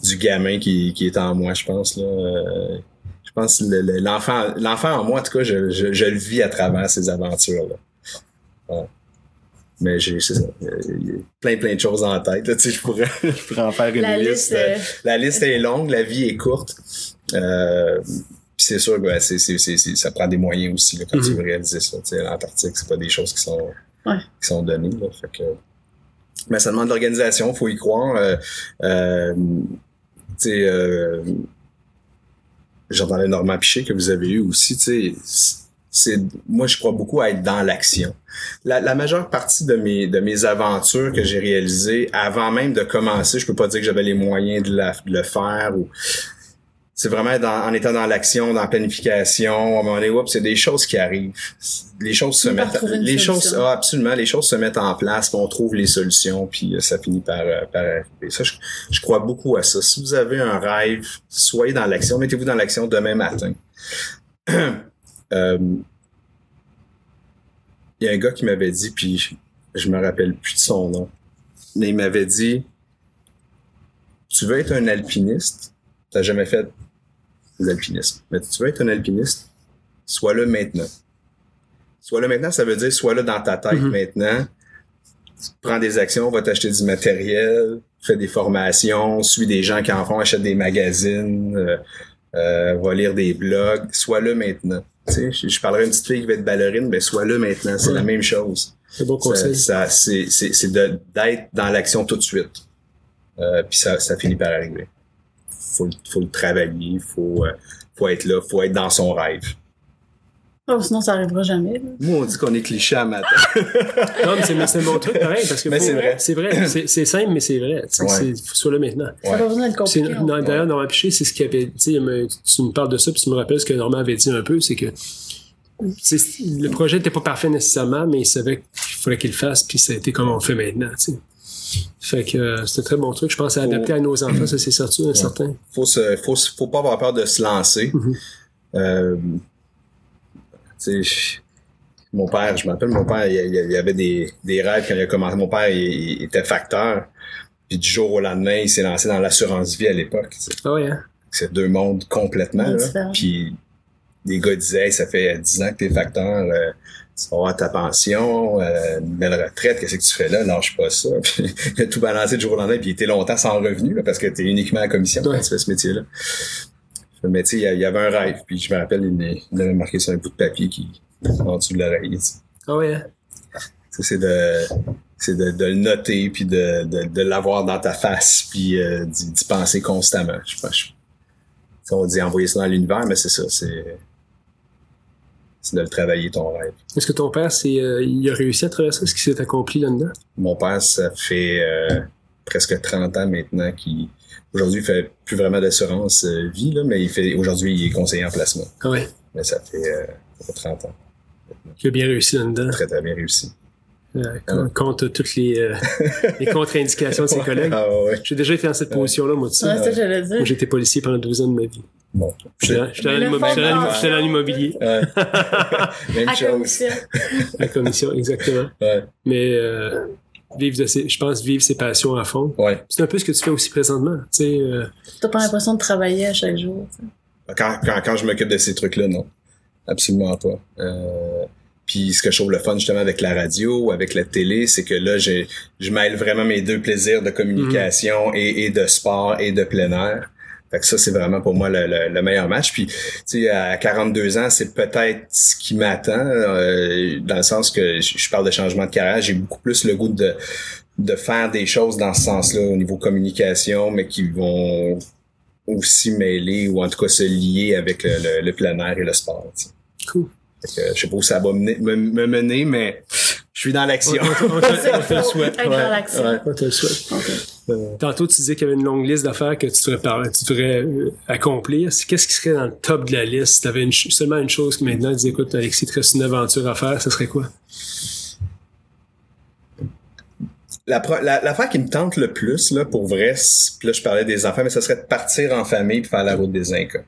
Speaker 3: du gamin qui, qui est en moi, je pense là. Euh, je pense que le- le- l'enfant l'enfant en moi en tout cas, je, je, je le vis à travers ces aventures là. Ouais. Mais j'ai euh, plein plein de choses en tête. Là, tu sais, je pourrais je pourrais en faire une
Speaker 4: La
Speaker 3: liste.
Speaker 4: liste,
Speaker 3: euh,
Speaker 4: euh,
Speaker 3: la liste est longue, la vie est courte. Euh, puis c'est sûr que ben, c'est, c'est, c'est, c'est- ça prend des moyens aussi là, quand
Speaker 1: Mhm.
Speaker 3: tu veux réaliser ça. Tu sais, L'Antarctique, c'est pas des choses qui sont,
Speaker 4: Ouais.
Speaker 3: qui sont données. Là, fait que... Mais ça demande de l'organisation, faut y croire. Tu sais, euh, j'entendais Normand Piché que vous avez eu aussi. Tu sais, c'est, moi, je crois beaucoup à être dans l'action. La, la majeure partie de mes, de mes aventures que j'ai réalisées, avant même de commencer, je peux pas dire que j'avais les moyens de, la- de le faire ou c'est vraiment dans- en étant dans l'action, dans la planification, à un moment donné, c'est des choses qui arrivent. Les choses se mettent, les choses, ah, absolument, les choses se mettent en place, puis on trouve les solutions, puis euh, ça finit par, euh, par arriver. Ça, je, je crois beaucoup à ça. Si vous avez un rêve, soyez dans l'action, mettez-vous dans l'action demain matin. Euh, Il y a un gars qui m'avait dit, puis je, je me rappelle plus de son nom, mais il m'avait dit, tu veux être un alpiniste, t'as jamais fait l'alpinisme, mais tu veux être un alpiniste, sois là maintenant. Sois là maintenant, ça veut dire sois là dans ta tête
Speaker 1: Mhm.
Speaker 3: maintenant. Prends des actions, va t'acheter du matériel, fais des formations, suis des gens qui en font, achète des magazines, euh, euh, va lire des blogs, sois là maintenant. Tu sais, je, je parlerai d'une petite fille qui va être ballerine, mais sois là maintenant, c'est
Speaker 1: Ouais.
Speaker 3: la même chose.
Speaker 1: C'est
Speaker 3: Ça,
Speaker 1: conseil.
Speaker 3: ça- c'est c'est- c'est de- d'être dans l'action tout de suite. Euh, Puis ça, ça finit par arriver. Faut, le- faut le travailler, faut, euh, faut être là, faut être dans son rêve.
Speaker 4: Oh, sinon, ça arrivera jamais. là.
Speaker 3: Nous, on dit qu'on est cliché à matin.
Speaker 1: Non, mais c'est- mais c'est un bon truc, pareil, parce que
Speaker 3: Mais c'est vrai.
Speaker 1: C'est vrai. C'est simple, mais c'est vrai.
Speaker 3: Ouais.
Speaker 1: c'est- faut soit là maintenant.
Speaker 4: Ça n'a pas besoin d'être compliqué.
Speaker 1: D'ailleurs, Normand Piché, c'est ce qu'il avait. Il me- tu me parles de ça, puis tu me rappelles ce que Normand avait dit un peu, c'est que le projet n'était pas parfait nécessairement, mais il savait qu'il fallait qu'il le fasse, puis ça a été comme on le fait maintenant. tu sais. Fait que euh, c'est un très bon truc. Je pense à
Speaker 3: Faut-
Speaker 1: adapter à nos enfants, ça c'est certain. certain.
Speaker 3: faut se, faut, faut pas avoir peur de se lancer.
Speaker 1: Mhm.
Speaker 3: Euh, mon père, je me rappelle, mon père, il, il- il avait des, des rêves quand il a commencé. Mon père, il, il était facteur. Puis du jour au lendemain, il s'est lancé dans l'assurance vie à l'époque.
Speaker 1: hein?
Speaker 3: C'est deux mondes complètement. là. Puis les gars disaient, Hey, ça fait 10 ans que t'es facteur, euh, tu vas avoir ta pension, euh, une belle retraite, qu'est-ce que tu fais là? Lâche pas ça. Puis il a tout balancé du jour au lendemain, puis il était longtemps sans revenu, là, parce que t'es uniquement à la commission
Speaker 1: Ouais.
Speaker 3: quand tu fais ce métier-là. Mais tu sais, il y avait un rêve, puis je me rappelle, il, il avait marqué sur un bout de papier qui en dessous de l'oreille.
Speaker 1: Ah ouais, hein?
Speaker 3: Ça, c'est de c'est de, de le noter puis de, de, de l'avoir dans ta face puis euh, d'y penser constamment. Je pense. on dit envoyer ça dans l'univers, mais c'est ça, c'est c'est de le travailler ton rêve.
Speaker 1: Est-ce que ton père, c'est, euh, il a réussi à travers ça? Est-ce qu'il s'est accompli là-dedans?
Speaker 3: Mon père, ça fait euh, presque 30 ans maintenant qu'il aujourd'hui il fait plus vraiment d'assurance euh, vie là, mais il fait aujourd'hui il est conseiller en placement.
Speaker 1: Ah ouais.
Speaker 3: Mais ça fait, euh, ça fait 30 ans,
Speaker 1: Il a bien réussi là-dedans.
Speaker 3: très très bien réussi.
Speaker 1: euh, con- contre toutes les, euh, les contre-indications de ses collègues.
Speaker 3: Ah ouais.
Speaker 1: J'ai déjà été dans cette position-là, moi, tu sais.
Speaker 4: Ouais, c'est ça que j'allais
Speaker 1: Moi, été policier pendant 12 ans de ma vie.
Speaker 3: Bon.
Speaker 1: J'étais dans- j'étais j'étais j'étais l'immobilier,
Speaker 3: Ouais. Même
Speaker 4: À
Speaker 3: chose.
Speaker 4: commission.
Speaker 1: la commission, exactement.
Speaker 3: Ouais.
Speaker 1: Mais euh, vivre de ses, je pense vivre ses passions à fond.
Speaker 3: Ouais.
Speaker 1: C'est un peu ce que tu fais aussi présentement. Tu sais, euh,
Speaker 4: T'as pas l'impression de travailler à chaque jour. tu sais?
Speaker 3: Quand, quand, quand je m'occupe de ces trucs-là, non. Absolument pas. Euh, puis ce que je trouve le fun justement avec la radio, avec la télé, c'est que là, j'ai, je mêle vraiment mes deux plaisirs de communication et, et de sport et de plein air. Fait que ça, c'est vraiment pour moi le, le- le meilleur match. Puis, tu sais, à 42 ans, c'est peut-être ce qui m'attend, euh, dans le sens que je, parle de changement de carrière. J'ai beaucoup plus le goût de, de faire des choses dans ce sens-là au niveau communication, mais qui vont aussi mêler ou en tout cas se lier avec le, le- le plein air et le sport.
Speaker 1: cool.
Speaker 3: Fait que, je sais pas où ça va me, me mener, mais suis dans
Speaker 1: On,
Speaker 3: l'action.
Speaker 1: on- on te, le souhaite.
Speaker 3: Ouais.
Speaker 1: On te le souhaite. Euh, Tantôt, tu disais qu'il y avait une longue liste d'affaires que tu devrais, parler, tu devrais euh, accomplir. Qu'est-ce qui serait dans le top de la liste? Si tu avais seulement une chose que maintenant, tu dis, écoute, Alexis, il te reste une aventure à faire, ce serait quoi?
Speaker 3: La pro- la- L'affaire qui me tente le plus, là, pour vrai, là, je parlais des enfants, mais ça serait de partir en famille et faire la route des Incas.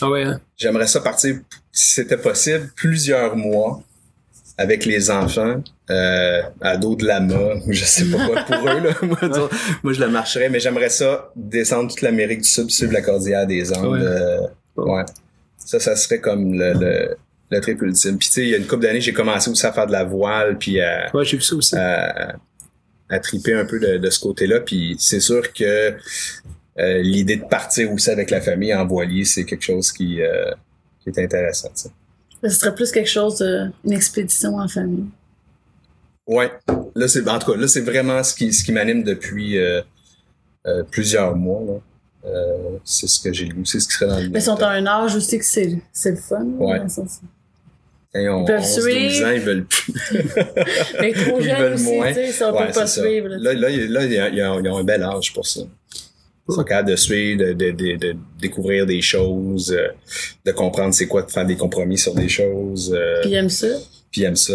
Speaker 1: Ah ouais, hein?
Speaker 3: J'aimerais ça partir, si c'était possible, plusieurs mois avec les enfants euh, à dos de lama, ou je sais pas quoi pour eux. Là. Moi, je le marcherais, mais j'aimerais ça descendre toute l'Amérique du Sud, suivre la cordillère des Andes.
Speaker 1: Ouais.
Speaker 3: euh, ouais. Ça, ça serait comme le, le, le trip ultime. Puis tu sais, il y a une couple d'années, j'ai commencé aussi à faire de la voile, puis à,
Speaker 1: Ouais, j'ai vu ça aussi.
Speaker 3: à, à triper un peu de, de ce côté-là. Puis c'est sûr que euh, l'idée de partir aussi avec la famille en voilier, c'est quelque chose qui, euh, qui est intéressant.
Speaker 4: Ce serait plus quelque chose de, une expédition en famille.
Speaker 3: Ouais. Là, c'est en tout cas, là, c'est vraiment ce qui, ce qui m'anime depuis euh, euh, plusieurs mois. là. Euh, c'est ce que j'ai lu, c'est ce qui serait dans le
Speaker 4: Mais ils sont à un âge aussi que c'est c'est le fun.
Speaker 3: Ouais. Ils
Speaker 4: peuvent
Speaker 3: 11, 12
Speaker 4: suivre.
Speaker 3: ans, ils veulent plus.
Speaker 4: Mais trop
Speaker 3: Ils
Speaker 4: jeunes
Speaker 3: veulent
Speaker 4: aussi,
Speaker 3: moins.
Speaker 4: tu sais, ça, on
Speaker 3: Ouais,
Speaker 4: peut pas
Speaker 3: ça.
Speaker 4: suivre. là,
Speaker 3: Là, là, ils ont un bel âge pour ça. Ils sont capables de suivre, de, de, de, de découvrir des choses, euh, de comprendre c'est quoi de faire des compromis sur des choses. euh,
Speaker 4: Puis ils aiment ça.
Speaker 3: puis ils aiment ça,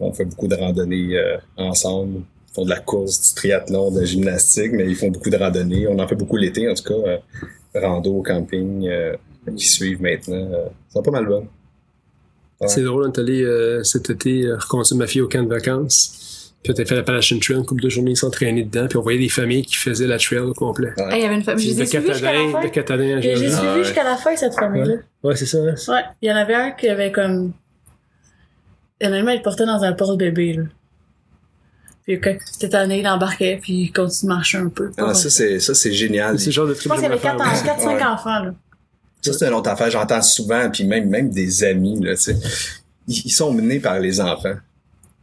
Speaker 3: on fait beaucoup de randonnées euh, ensemble. Ils font de la course, du triathlon, de la gymnastique, mais ils font beaucoup de randonnées. On en fait beaucoup l'été, en tout cas. euh, rando, camping, euh, qui suivent maintenant. euh, ils sont pas mal. Ouais.
Speaker 1: C'est drôle, on est allé euh, cet été euh, reconduire ma fille au camp de vacances. Puis on a fait l'Appalachian Trail, une couple de journées, ils s'entraînaient dedans. Puis on voyait des familles qui faisaient la trail au complet.
Speaker 3: Ouais.
Speaker 4: Il y avait une famille. Je
Speaker 1: de
Speaker 4: les ai suivis jusqu'à la fin.
Speaker 1: de Catadin à
Speaker 4: Je les ai
Speaker 1: Géorgie.
Speaker 3: Ah,
Speaker 4: suivis
Speaker 3: ouais.
Speaker 4: jusqu'à la fin, cette famille-là.
Speaker 1: Ouais, c'est ça. hein?
Speaker 4: Ouais. Il y en avait un qui avait comme. Honnêtement, il portait dans un porte-bébé, là. Puis quand c'était tanné, il embarquait, puis il continue de marcher un peu.
Speaker 3: Ah, ça, c'est, ça, c'est génial.
Speaker 1: C'est genre de
Speaker 4: Je
Speaker 1: truc
Speaker 4: pense
Speaker 1: que
Speaker 4: qu'il y avait
Speaker 1: faire.
Speaker 4: 4-5
Speaker 1: moi.
Speaker 3: Ouais.
Speaker 4: enfants, là.
Speaker 3: Ça, c'est une autre affaire. J'entends souvent, puis même, même des amis, là, tu sais. Ils, ils sont menés par les enfants.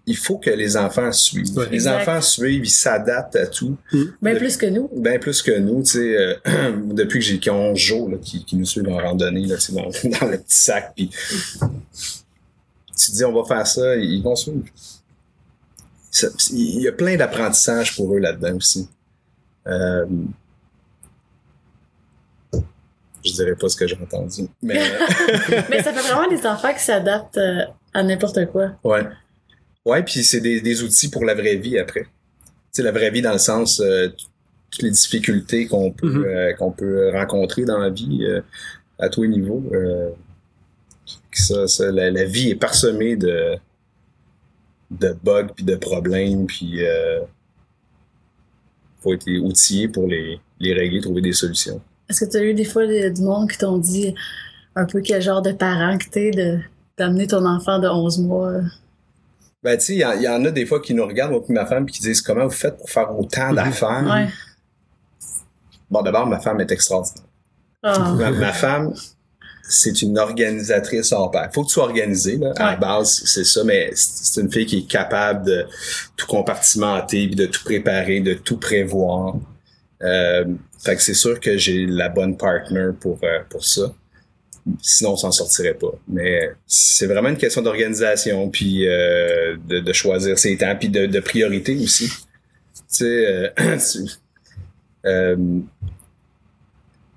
Speaker 3: Il faut que les enfants suivent.
Speaker 1: Ouais.
Speaker 3: Les
Speaker 4: Exact.
Speaker 3: enfants suivent, ils s'adaptent à tout.
Speaker 4: Bien
Speaker 3: Le-
Speaker 4: plus que nous.
Speaker 3: Ben plus que nous, tu sais, euh, depuis que j'ai qu'ils ont 11 jours, là, qui, qui nous suivent en randonnée, là, dans, dans le petit sac, puis tu te dis on va faire ça, ils vont suivre. Ça- Il y a plein d'apprentissage pour eux là-dedans aussi. Euh, je dirais pas ce que j'ai entendu, mais
Speaker 4: Mais ça fait vraiment des enfants qui s'adaptent euh, à n'importe quoi.
Speaker 3: ouais, ouais, puis c'est des, des outils pour la vraie vie après. Tu sais, la vraie vie dans le sens euh, toutes les difficultés qu'on peut
Speaker 1: Mhm.
Speaker 3: euh, qu'on peut rencontrer dans la vie euh, à tous les niveaux. euh, ça, ça, la, la vie est parsemée de de bugs puis de problèmes puis euh, faut être outillé pour les, les régler, trouver des solutions.
Speaker 4: Est-ce que tu as eu des fois des- du monde qui t'ont dit un peu quel genre de parent que t'es de d'amener ton enfant de 11 mois?
Speaker 3: Ben tu sais, il y, en- il y en a des fois qui nous regardent, moi et ma femme, puis qui disent comment vous faites pour faire autant d'affaires?
Speaker 4: Ouais.
Speaker 3: Bon, d'abord, ma femme est extraordinaire.
Speaker 4: Ah.
Speaker 3: Ma, ma femme, c'est une organisatrice hors pair. Faut que tu sois organisé, là. À la base, c'est ça, mais c'est c'est une fille qui est capable de tout compartimenter, puis de tout préparer, de tout prévoir. Euh, fait que c'est sûr que j'ai la bonne partner pour, euh, pour ça. Sinon, on s'en sortirait pas. Mais c'est vraiment une question d'organisation, puis euh, de, de choisir ses temps, puis de, de priorité aussi. Tu sais, euh, euh,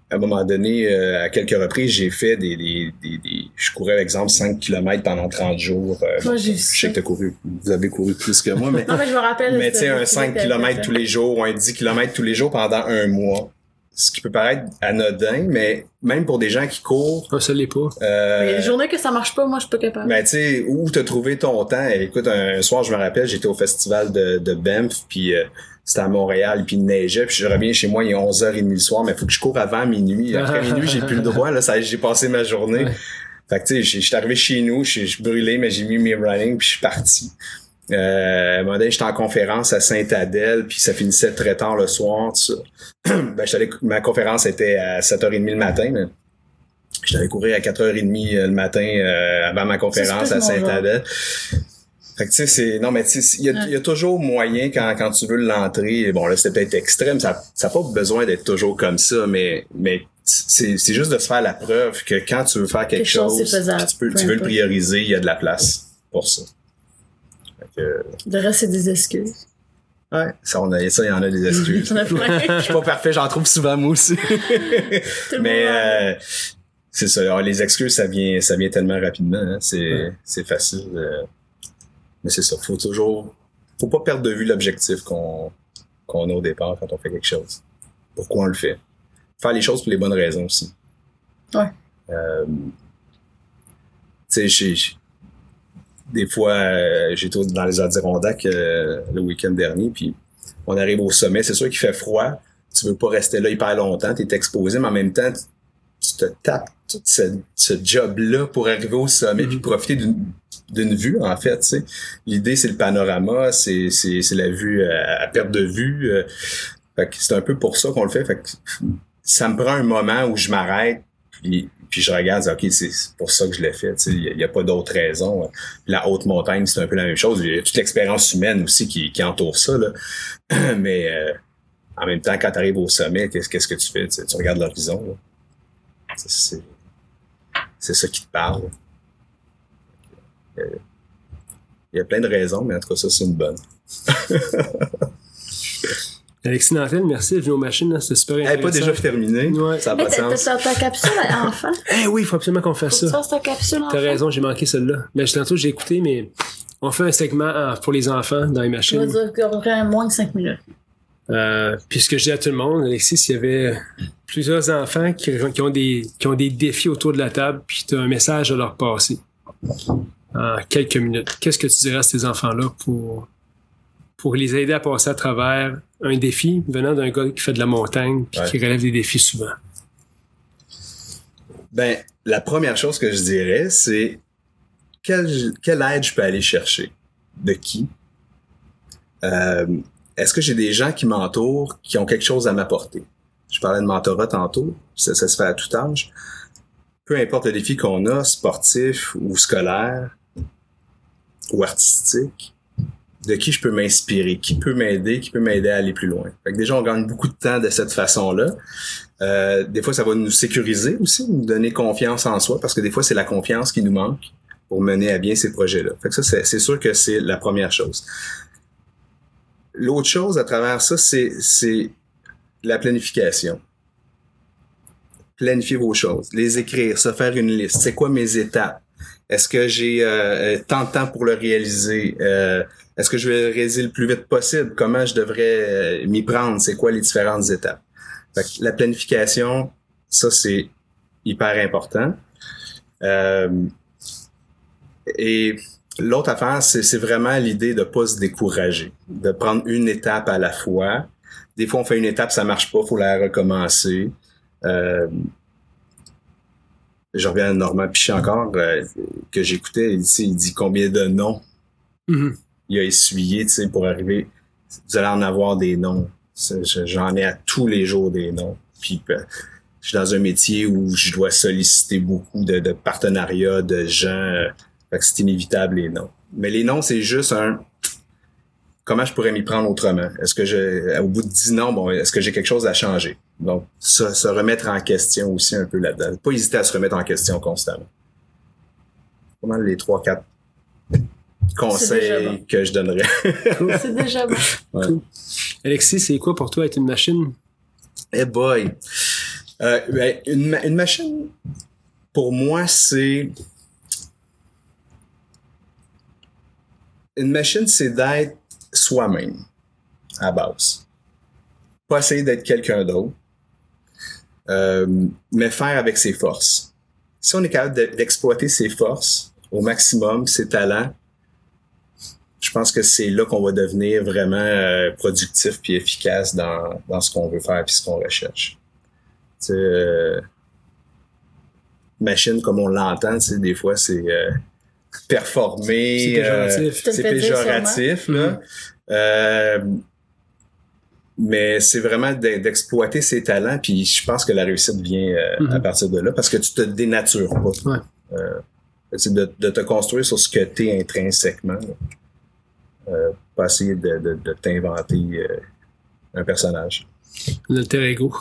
Speaker 3: à un moment donné, euh, à quelques reprises, j'ai fait des, des, des, des- Je courais, par exemple, 5 km pendant 30 jours. Euh,
Speaker 4: Moi,
Speaker 3: bon,
Speaker 4: j'ai
Speaker 3: je sais que t'as couru. Vous avez couru plus que moi, mais...
Speaker 4: Non, mais je me rappelle.
Speaker 3: Mais tu sais, un
Speaker 4: ce
Speaker 3: 5
Speaker 4: que t'avais
Speaker 3: km tous les jours ou un 10 km tous les jours pendant un mois. Ce qui peut paraître anodin, mais même pour des gens qui courent,
Speaker 1: Ah, ça l'est pas.
Speaker 3: euh,
Speaker 4: Il y a des journées que ça marche pas, moi, je suis pas capable.
Speaker 3: ben, tu sais, où t'as trouvé ton temps? Écoute, un, soir, je me rappelle, j'étais au festival de, de Banff, puis euh, c'était à Montréal, puis il neigeait, puis je reviens chez moi, il est 11h30 le soir, mais il faut que je cours avant minuit. Après minuit, j'ai plus le droit, là, ça, j'ai passé ma journée.
Speaker 1: Ouais.
Speaker 3: Fait que, tu sais, je suis arrivé chez nous, je suis je suis brûlé, mais j'ai mis mes running, puis je suis parti. Euh, à un moment donné, j'étais en conférence à Sainte-Adèle, puis ça finissait très tard le soir, ben, j'étais allé- ma conférence était à 7h30 le matin, mais j'étais allé courir à 4h30 le matin euh, avant ma conférence à Sainte-Adèle. Fait que tu sais, c'est. Non, mais tu sais, il y, a- il y a toujours moyen quand, quand tu veux l'entrer. Bon, là, c'était peut-être extrême. Ça n'a pas besoin d'être toujours comme ça, mais, mais c'est c'est juste de se faire la preuve que quand tu veux faire quelque,
Speaker 4: Quelque chose,
Speaker 3: tu, peux,
Speaker 4: peu
Speaker 3: tu veux le prioriser, il y a de la place pour ça. Que,
Speaker 4: Le reste, c'est des excuses.
Speaker 3: ouais, ça, on a, ça, il y en a des excuses. Je suis pas parfait, j'en trouve souvent moi aussi. Mais euh, c'est ça. Alors, les excuses, ça vient, ça vient tellement rapidement. hein. C'est,
Speaker 1: Ouais.
Speaker 3: facile. euh. mais c'est ça. Faut toujours, faut pas perdre de vue l'objectif qu'on, qu'on a au départ quand on fait quelque chose. Pourquoi on le fait? Faire les choses pour les bonnes raisons aussi.
Speaker 4: Ouais.
Speaker 3: Euh, tu sais, des fois, euh, j'étais dans les Adirondacks euh, le week-end dernier, puis on arrive au sommet. C'est sûr qu'il fait froid. Tu veux pas rester là hyper longtemps. Tu es exposé, mais en même temps, tu, tu te tapes tout ce, ce job-là pour arriver au sommet
Speaker 1: Mhm.
Speaker 3: puis profiter d'une vue, en fait. tu sais. L'idée, c'est le panorama, c'est la vue à, à perte de vue. euh. Fait que c'est un peu pour ça qu'on le fait. Fait que ça me prend un moment où je m'arrête puis, puis je regarde, OK, c'est pour ça que je l'ai fait. Il n'y a, pas d'autre raison. La haute montagne, c'est un peu la même chose. Il y a toute l'expérience humaine aussi qui, entoure ça. Là. Mais euh, en même temps, quand tu arrives au sommet, qu'est-ce que tu fais? Tu, regardes l'horizon. c'est ça qui te parle. Euh, Il y a plein de raisons, mais en tout cas, ça, c'est une bonne.
Speaker 1: Alexis Nantel, merci, venu aux machines, là, c'était super
Speaker 3: Elle
Speaker 1: intéressant.
Speaker 3: n'est pas déjà terminée.
Speaker 1: Ouais.
Speaker 3: Ça pas de sens.
Speaker 4: ta capsule à enfant?
Speaker 1: Eh oui, il faut absolument qu'on fasse
Speaker 4: tu
Speaker 1: ça.
Speaker 4: fasses ta capsule enfant?
Speaker 1: T'as raison, j'ai manqué celle-là. Mais tantôt, j'ai écouté, mais on fait un segment euh, pour les enfants dans les
Speaker 4: Tu vas
Speaker 1: machines.
Speaker 4: dire qu'il y aurait moins de 5 minutes.
Speaker 1: Euh, puis ce que je dis à tout le monde, Alexis, s'il y avait plusieurs enfants qui, qui ont des, qui ont des défis autour de la table, puis tu as un message à leur passer en quelques minutes, qu'est-ce que tu dirais à ces enfants-là pour, pour les aider à passer à travers un défi venant d'un gars qui fait de la montagne puis
Speaker 3: Ouais.
Speaker 1: qui relève des défis souvent?
Speaker 3: Ben, la première chose que je dirais, c'est quelle, quelle aide je peux aller chercher? De qui? Euh, Est-ce que j'ai des gens qui m'entourent qui ont quelque chose à m'apporter? Je parlais de mentorat tantôt, ça, ça se fait à tout âge. Peu importe le défi qu'on a, sportif ou scolaire ou artistique, de qui je peux m'inspirer, qui peut m'aider, qui peut m'aider à aller plus loin. Fait que déjà, on gagne beaucoup de temps de cette façon-là. Euh, des fois, ça va nous sécuriser aussi, nous donner confiance en soi, parce que des fois, c'est la confiance qui nous manque pour mener à bien ces projets-là. Fait que ça, c'est, sûr que c'est la première chose. L'autre chose à travers ça, c'est la planification. Planifier vos choses, les écrire, se faire une liste. C'est quoi mes étapes? Est-ce que j'ai euh, tant de temps pour le réaliser? Euh, est-ce que je vais le réaliser le plus vite possible? Comment je devrais euh, m'y prendre? C'est quoi les différentes étapes? La planification, ça, c'est hyper important. Euh, et l'autre affaire, c'est vraiment l'idée de pas se décourager, de prendre une étape à la fois. Des fois, on fait une étape, ça marche pas, faut la recommencer. Je reviens à Normand Pichet encore, euh, que j'écoutais, il, dit- il dit combien de noms
Speaker 1: Mhm.
Speaker 3: il a essuyé, pour arriver. Vous allez en avoir des noms. J'en ai à tous les jours des noms. Puis euh, je suis dans un métier où je dois solliciter beaucoup de, de partenariats, de gens. euh, fait que c'est inévitable les noms. Mais les noms, c'est juste un comment je pourrais m'y prendre autrement? Est-ce que je, au bout de dix noms, bon, est-ce que j'ai quelque chose à changer? Donc, se remettre en question aussi un peu là-dedans. Pas hésiter à se remettre en question constamment. Comment les trois, quatre conseils
Speaker 4: bon.
Speaker 3: que je donnerais?
Speaker 4: C'est déjà bon.
Speaker 1: Alexis, c'est quoi pour toi être une machine?
Speaker 3: Eh boy! Euh, ben, une, ma- une machine, pour moi, c'est... Une machine, c'est d'être soi-même, à base. Pas essayer d'être quelqu'un d'autre, euh, mais faire avec ses forces. Si on est capable de- d'exploiter ses forces au maximum, ses talents, je pense que c'est là qu'on va devenir vraiment euh, productif puis efficace dans, dans ce qu'on veut faire puis ce qu'on recherche. Tu sais, euh, machine comme on l'entend, tu sais, des fois c'est euh, performer,
Speaker 1: C'est péjoratif.
Speaker 3: euh, là. Euh, mais c'est vraiment d'e- d'exploiter ses talents puis je pense que la réussite vient euh,
Speaker 1: Mhm.
Speaker 3: à partir de là parce que tu te dénatures pas.
Speaker 1: Ouais.
Speaker 3: Euh, c'est de, de te construire sur ce que tu es intrinsèquement. Euh, pas essayer de, de, de t'inventer un personnage.
Speaker 1: L'alter ego.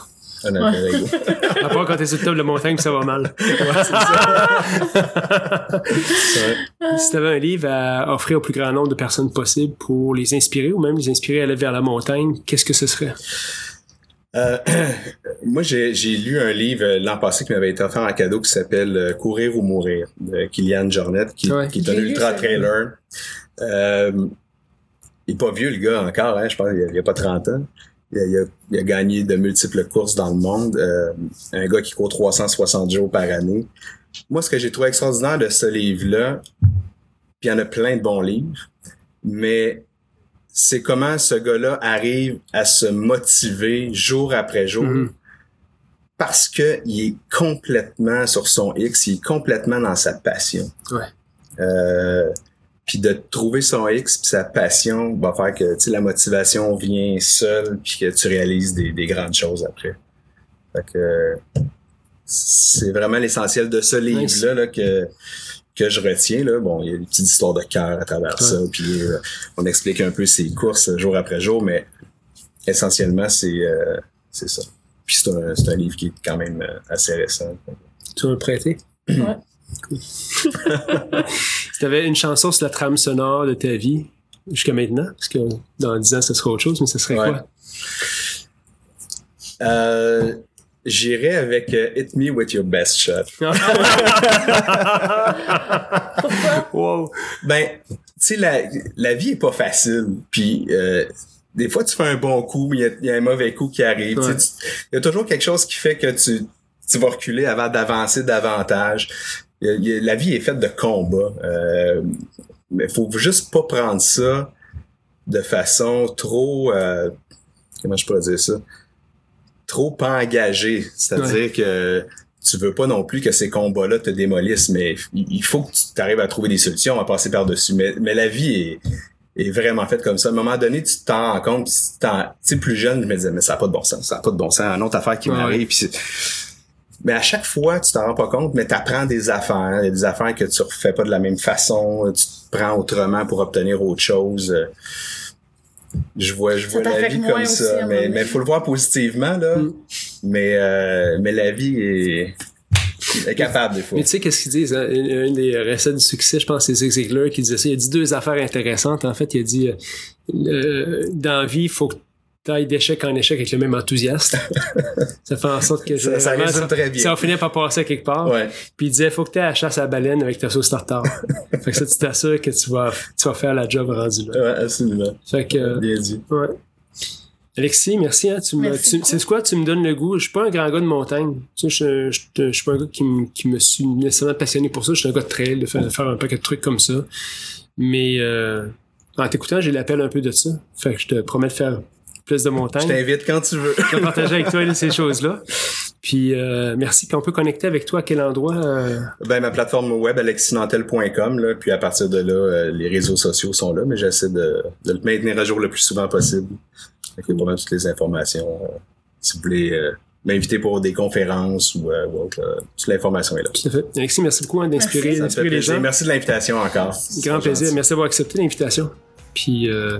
Speaker 3: Un ego.
Speaker 1: À part quand t'es sur le top de montagne, ça va mal. si t'avais un livre à offrir au plus grand nombre de personnes possible pour les inspirer ou même les inspirer à aller vers la montagne, qu'est-ce que ce serait?
Speaker 3: Euh, moi, j'ai lu un livre l'an passé qui m'avait été offert en cadeau qui s'appelle euh, Courir ou mourir de Kylian Jornet, qui,
Speaker 1: Ouais.
Speaker 3: qui est un
Speaker 4: J'ai lu
Speaker 3: ultra
Speaker 4: ça.
Speaker 3: trailer. Euh, il est pas vieux le gars encore, hein, je pense qu'il a, il a pas 30 ans. Il a, il gagné de multiples courses dans le monde. Euh, un gars qui court 360 jours par année. Moi, ce que j'ai trouvé extraordinaire de ce livre-là, puis il y en a plein de bons livres, mais c'est comment ce gars-là arrive à se motiver jour après jour
Speaker 1: Mhm.
Speaker 3: parce que il est complètement sur son X, il est complètement dans sa passion.
Speaker 1: Ouais.
Speaker 3: Euh, puis de trouver son X puis sa passion va faire que tu sais, la motivation vient seule puis que tu réalises des, des grandes choses après. Fait que euh, c'est vraiment l'essentiel de ce livre-là là, que que je retiens là bon il y a des petites histoires de cœur à travers ça puis euh, on explique un peu ses courses jour après jour mais essentiellement c'est euh, c'est ça puis c'est un, c'est un livre qui est quand même euh, assez récent
Speaker 1: Tu vas me prêter?
Speaker 4: Ouais.
Speaker 1: Cool. si t'avais une chanson sur la trame sonore de ta vie jusqu'à maintenant, parce que dans 10 ans, ce serait autre chose, mais ce serait
Speaker 3: Ouais.
Speaker 1: quoi?
Speaker 3: euh, j'irai avec euh, Hit Me With Your Best Shot
Speaker 1: wow!
Speaker 3: Ben, tu sais, la, la vie est pas facile. Puis, euh, des fois, tu fais un bon coup, mais il y a- il y, a un mauvais coup qui arrive.
Speaker 1: Ouais.
Speaker 3: Il y a toujours quelque chose qui fait que tu, tu vas reculer avant d'avancer davantage. La vie est faite de combats. Euh, mais faut juste pas prendre ça de façon trop... euh, comment je pourrais dire ça? Trop pas engagée. C'est-à-dire que tu veux pas non plus que ces combats-là te démolissent, mais il faut que tu arrives à trouver des solutions, à passer par-dessus. Mais, mais la vie est, est vraiment faite comme ça. À un moment donné, tu t'en rends compte, tu sais, plus jeune, je me disais, mais ça n'a pas de bon sens, ça n'a pas de bon sens. Une autre affaire qui m'arrive, mais à chaque fois, tu t'en rends pas compte, mais tu apprends des affaires. Il y a des affaires que tu refais pas de la même façon, tu te prends autrement pour obtenir autre chose. Je vois, je vois la vie comme
Speaker 4: aussi,
Speaker 3: ça. Mais mais faut le voir positivement, là.
Speaker 1: Mm.
Speaker 3: Mais, euh, mais la vie est, est capable des fois.
Speaker 1: Mais tu sais, qu'est-ce qu'ils disent? hein? Une, une des recettes du succès, je pense, c'est Zig Ziglar qui disait ça. Il a dit deux affaires intéressantes. En fait, il a dit, euh, dans la vie, il faut que tu ailles d'échec en échec avec le même enthousiasme. ça fait en sorte que
Speaker 3: Ça- ça très bien.
Speaker 1: ça va finir par passer à quelque part.
Speaker 3: Ouais.
Speaker 1: Puis il disait, faut que tu aies à la chasse à la baleine avec ta sauce tartare. fait que ça, tu t'assures que tu vas, tu vas faire la job rendu là.
Speaker 3: Ouais, absolument.
Speaker 1: Fait que, euh,
Speaker 3: Bien dit.
Speaker 1: ouais. Alexis, merci. Hein, tu me, c'est quoi? Tu me donnes le goût? Je suis pas un grand gars de montagne. Tu sais, je, je, je, je suis pas un gars qui, me- qui me suis nécessairement passionné pour ça. Je suis un gars de trail, de faire, de faire un paquet de trucs comme ça. Mais euh, en t'écoutant, j'ai l'appel un peu de ça. Fait que je te promets de faire plus de
Speaker 3: Je
Speaker 1: montagne.
Speaker 3: t'invite quand tu veux.
Speaker 1: Je vais partager avec toi là, ces choses-là. Puis euh, merci. Puis on peut connecter avec toi à quel endroit? euh,
Speaker 3: Ben, ma plateforme web, alexinantel.com, puis à partir de là, euh, les réseaux sociaux sont là, mais j'essaie de, de le maintenir à jour le plus souvent possible. Pas mal toutes les informations. euh, si vous voulez euh, m'inviter pour des conférences ou, euh, ou autre, là, toute l'information est là.
Speaker 1: tout à fait. Alexis, merci beaucoup hein, d'inspirer les gens.
Speaker 3: Merci de l'invitation encore.
Speaker 1: Grand plaisir.
Speaker 3: gentil.
Speaker 1: Merci d'avoir accepté l'invitation. Puis euh,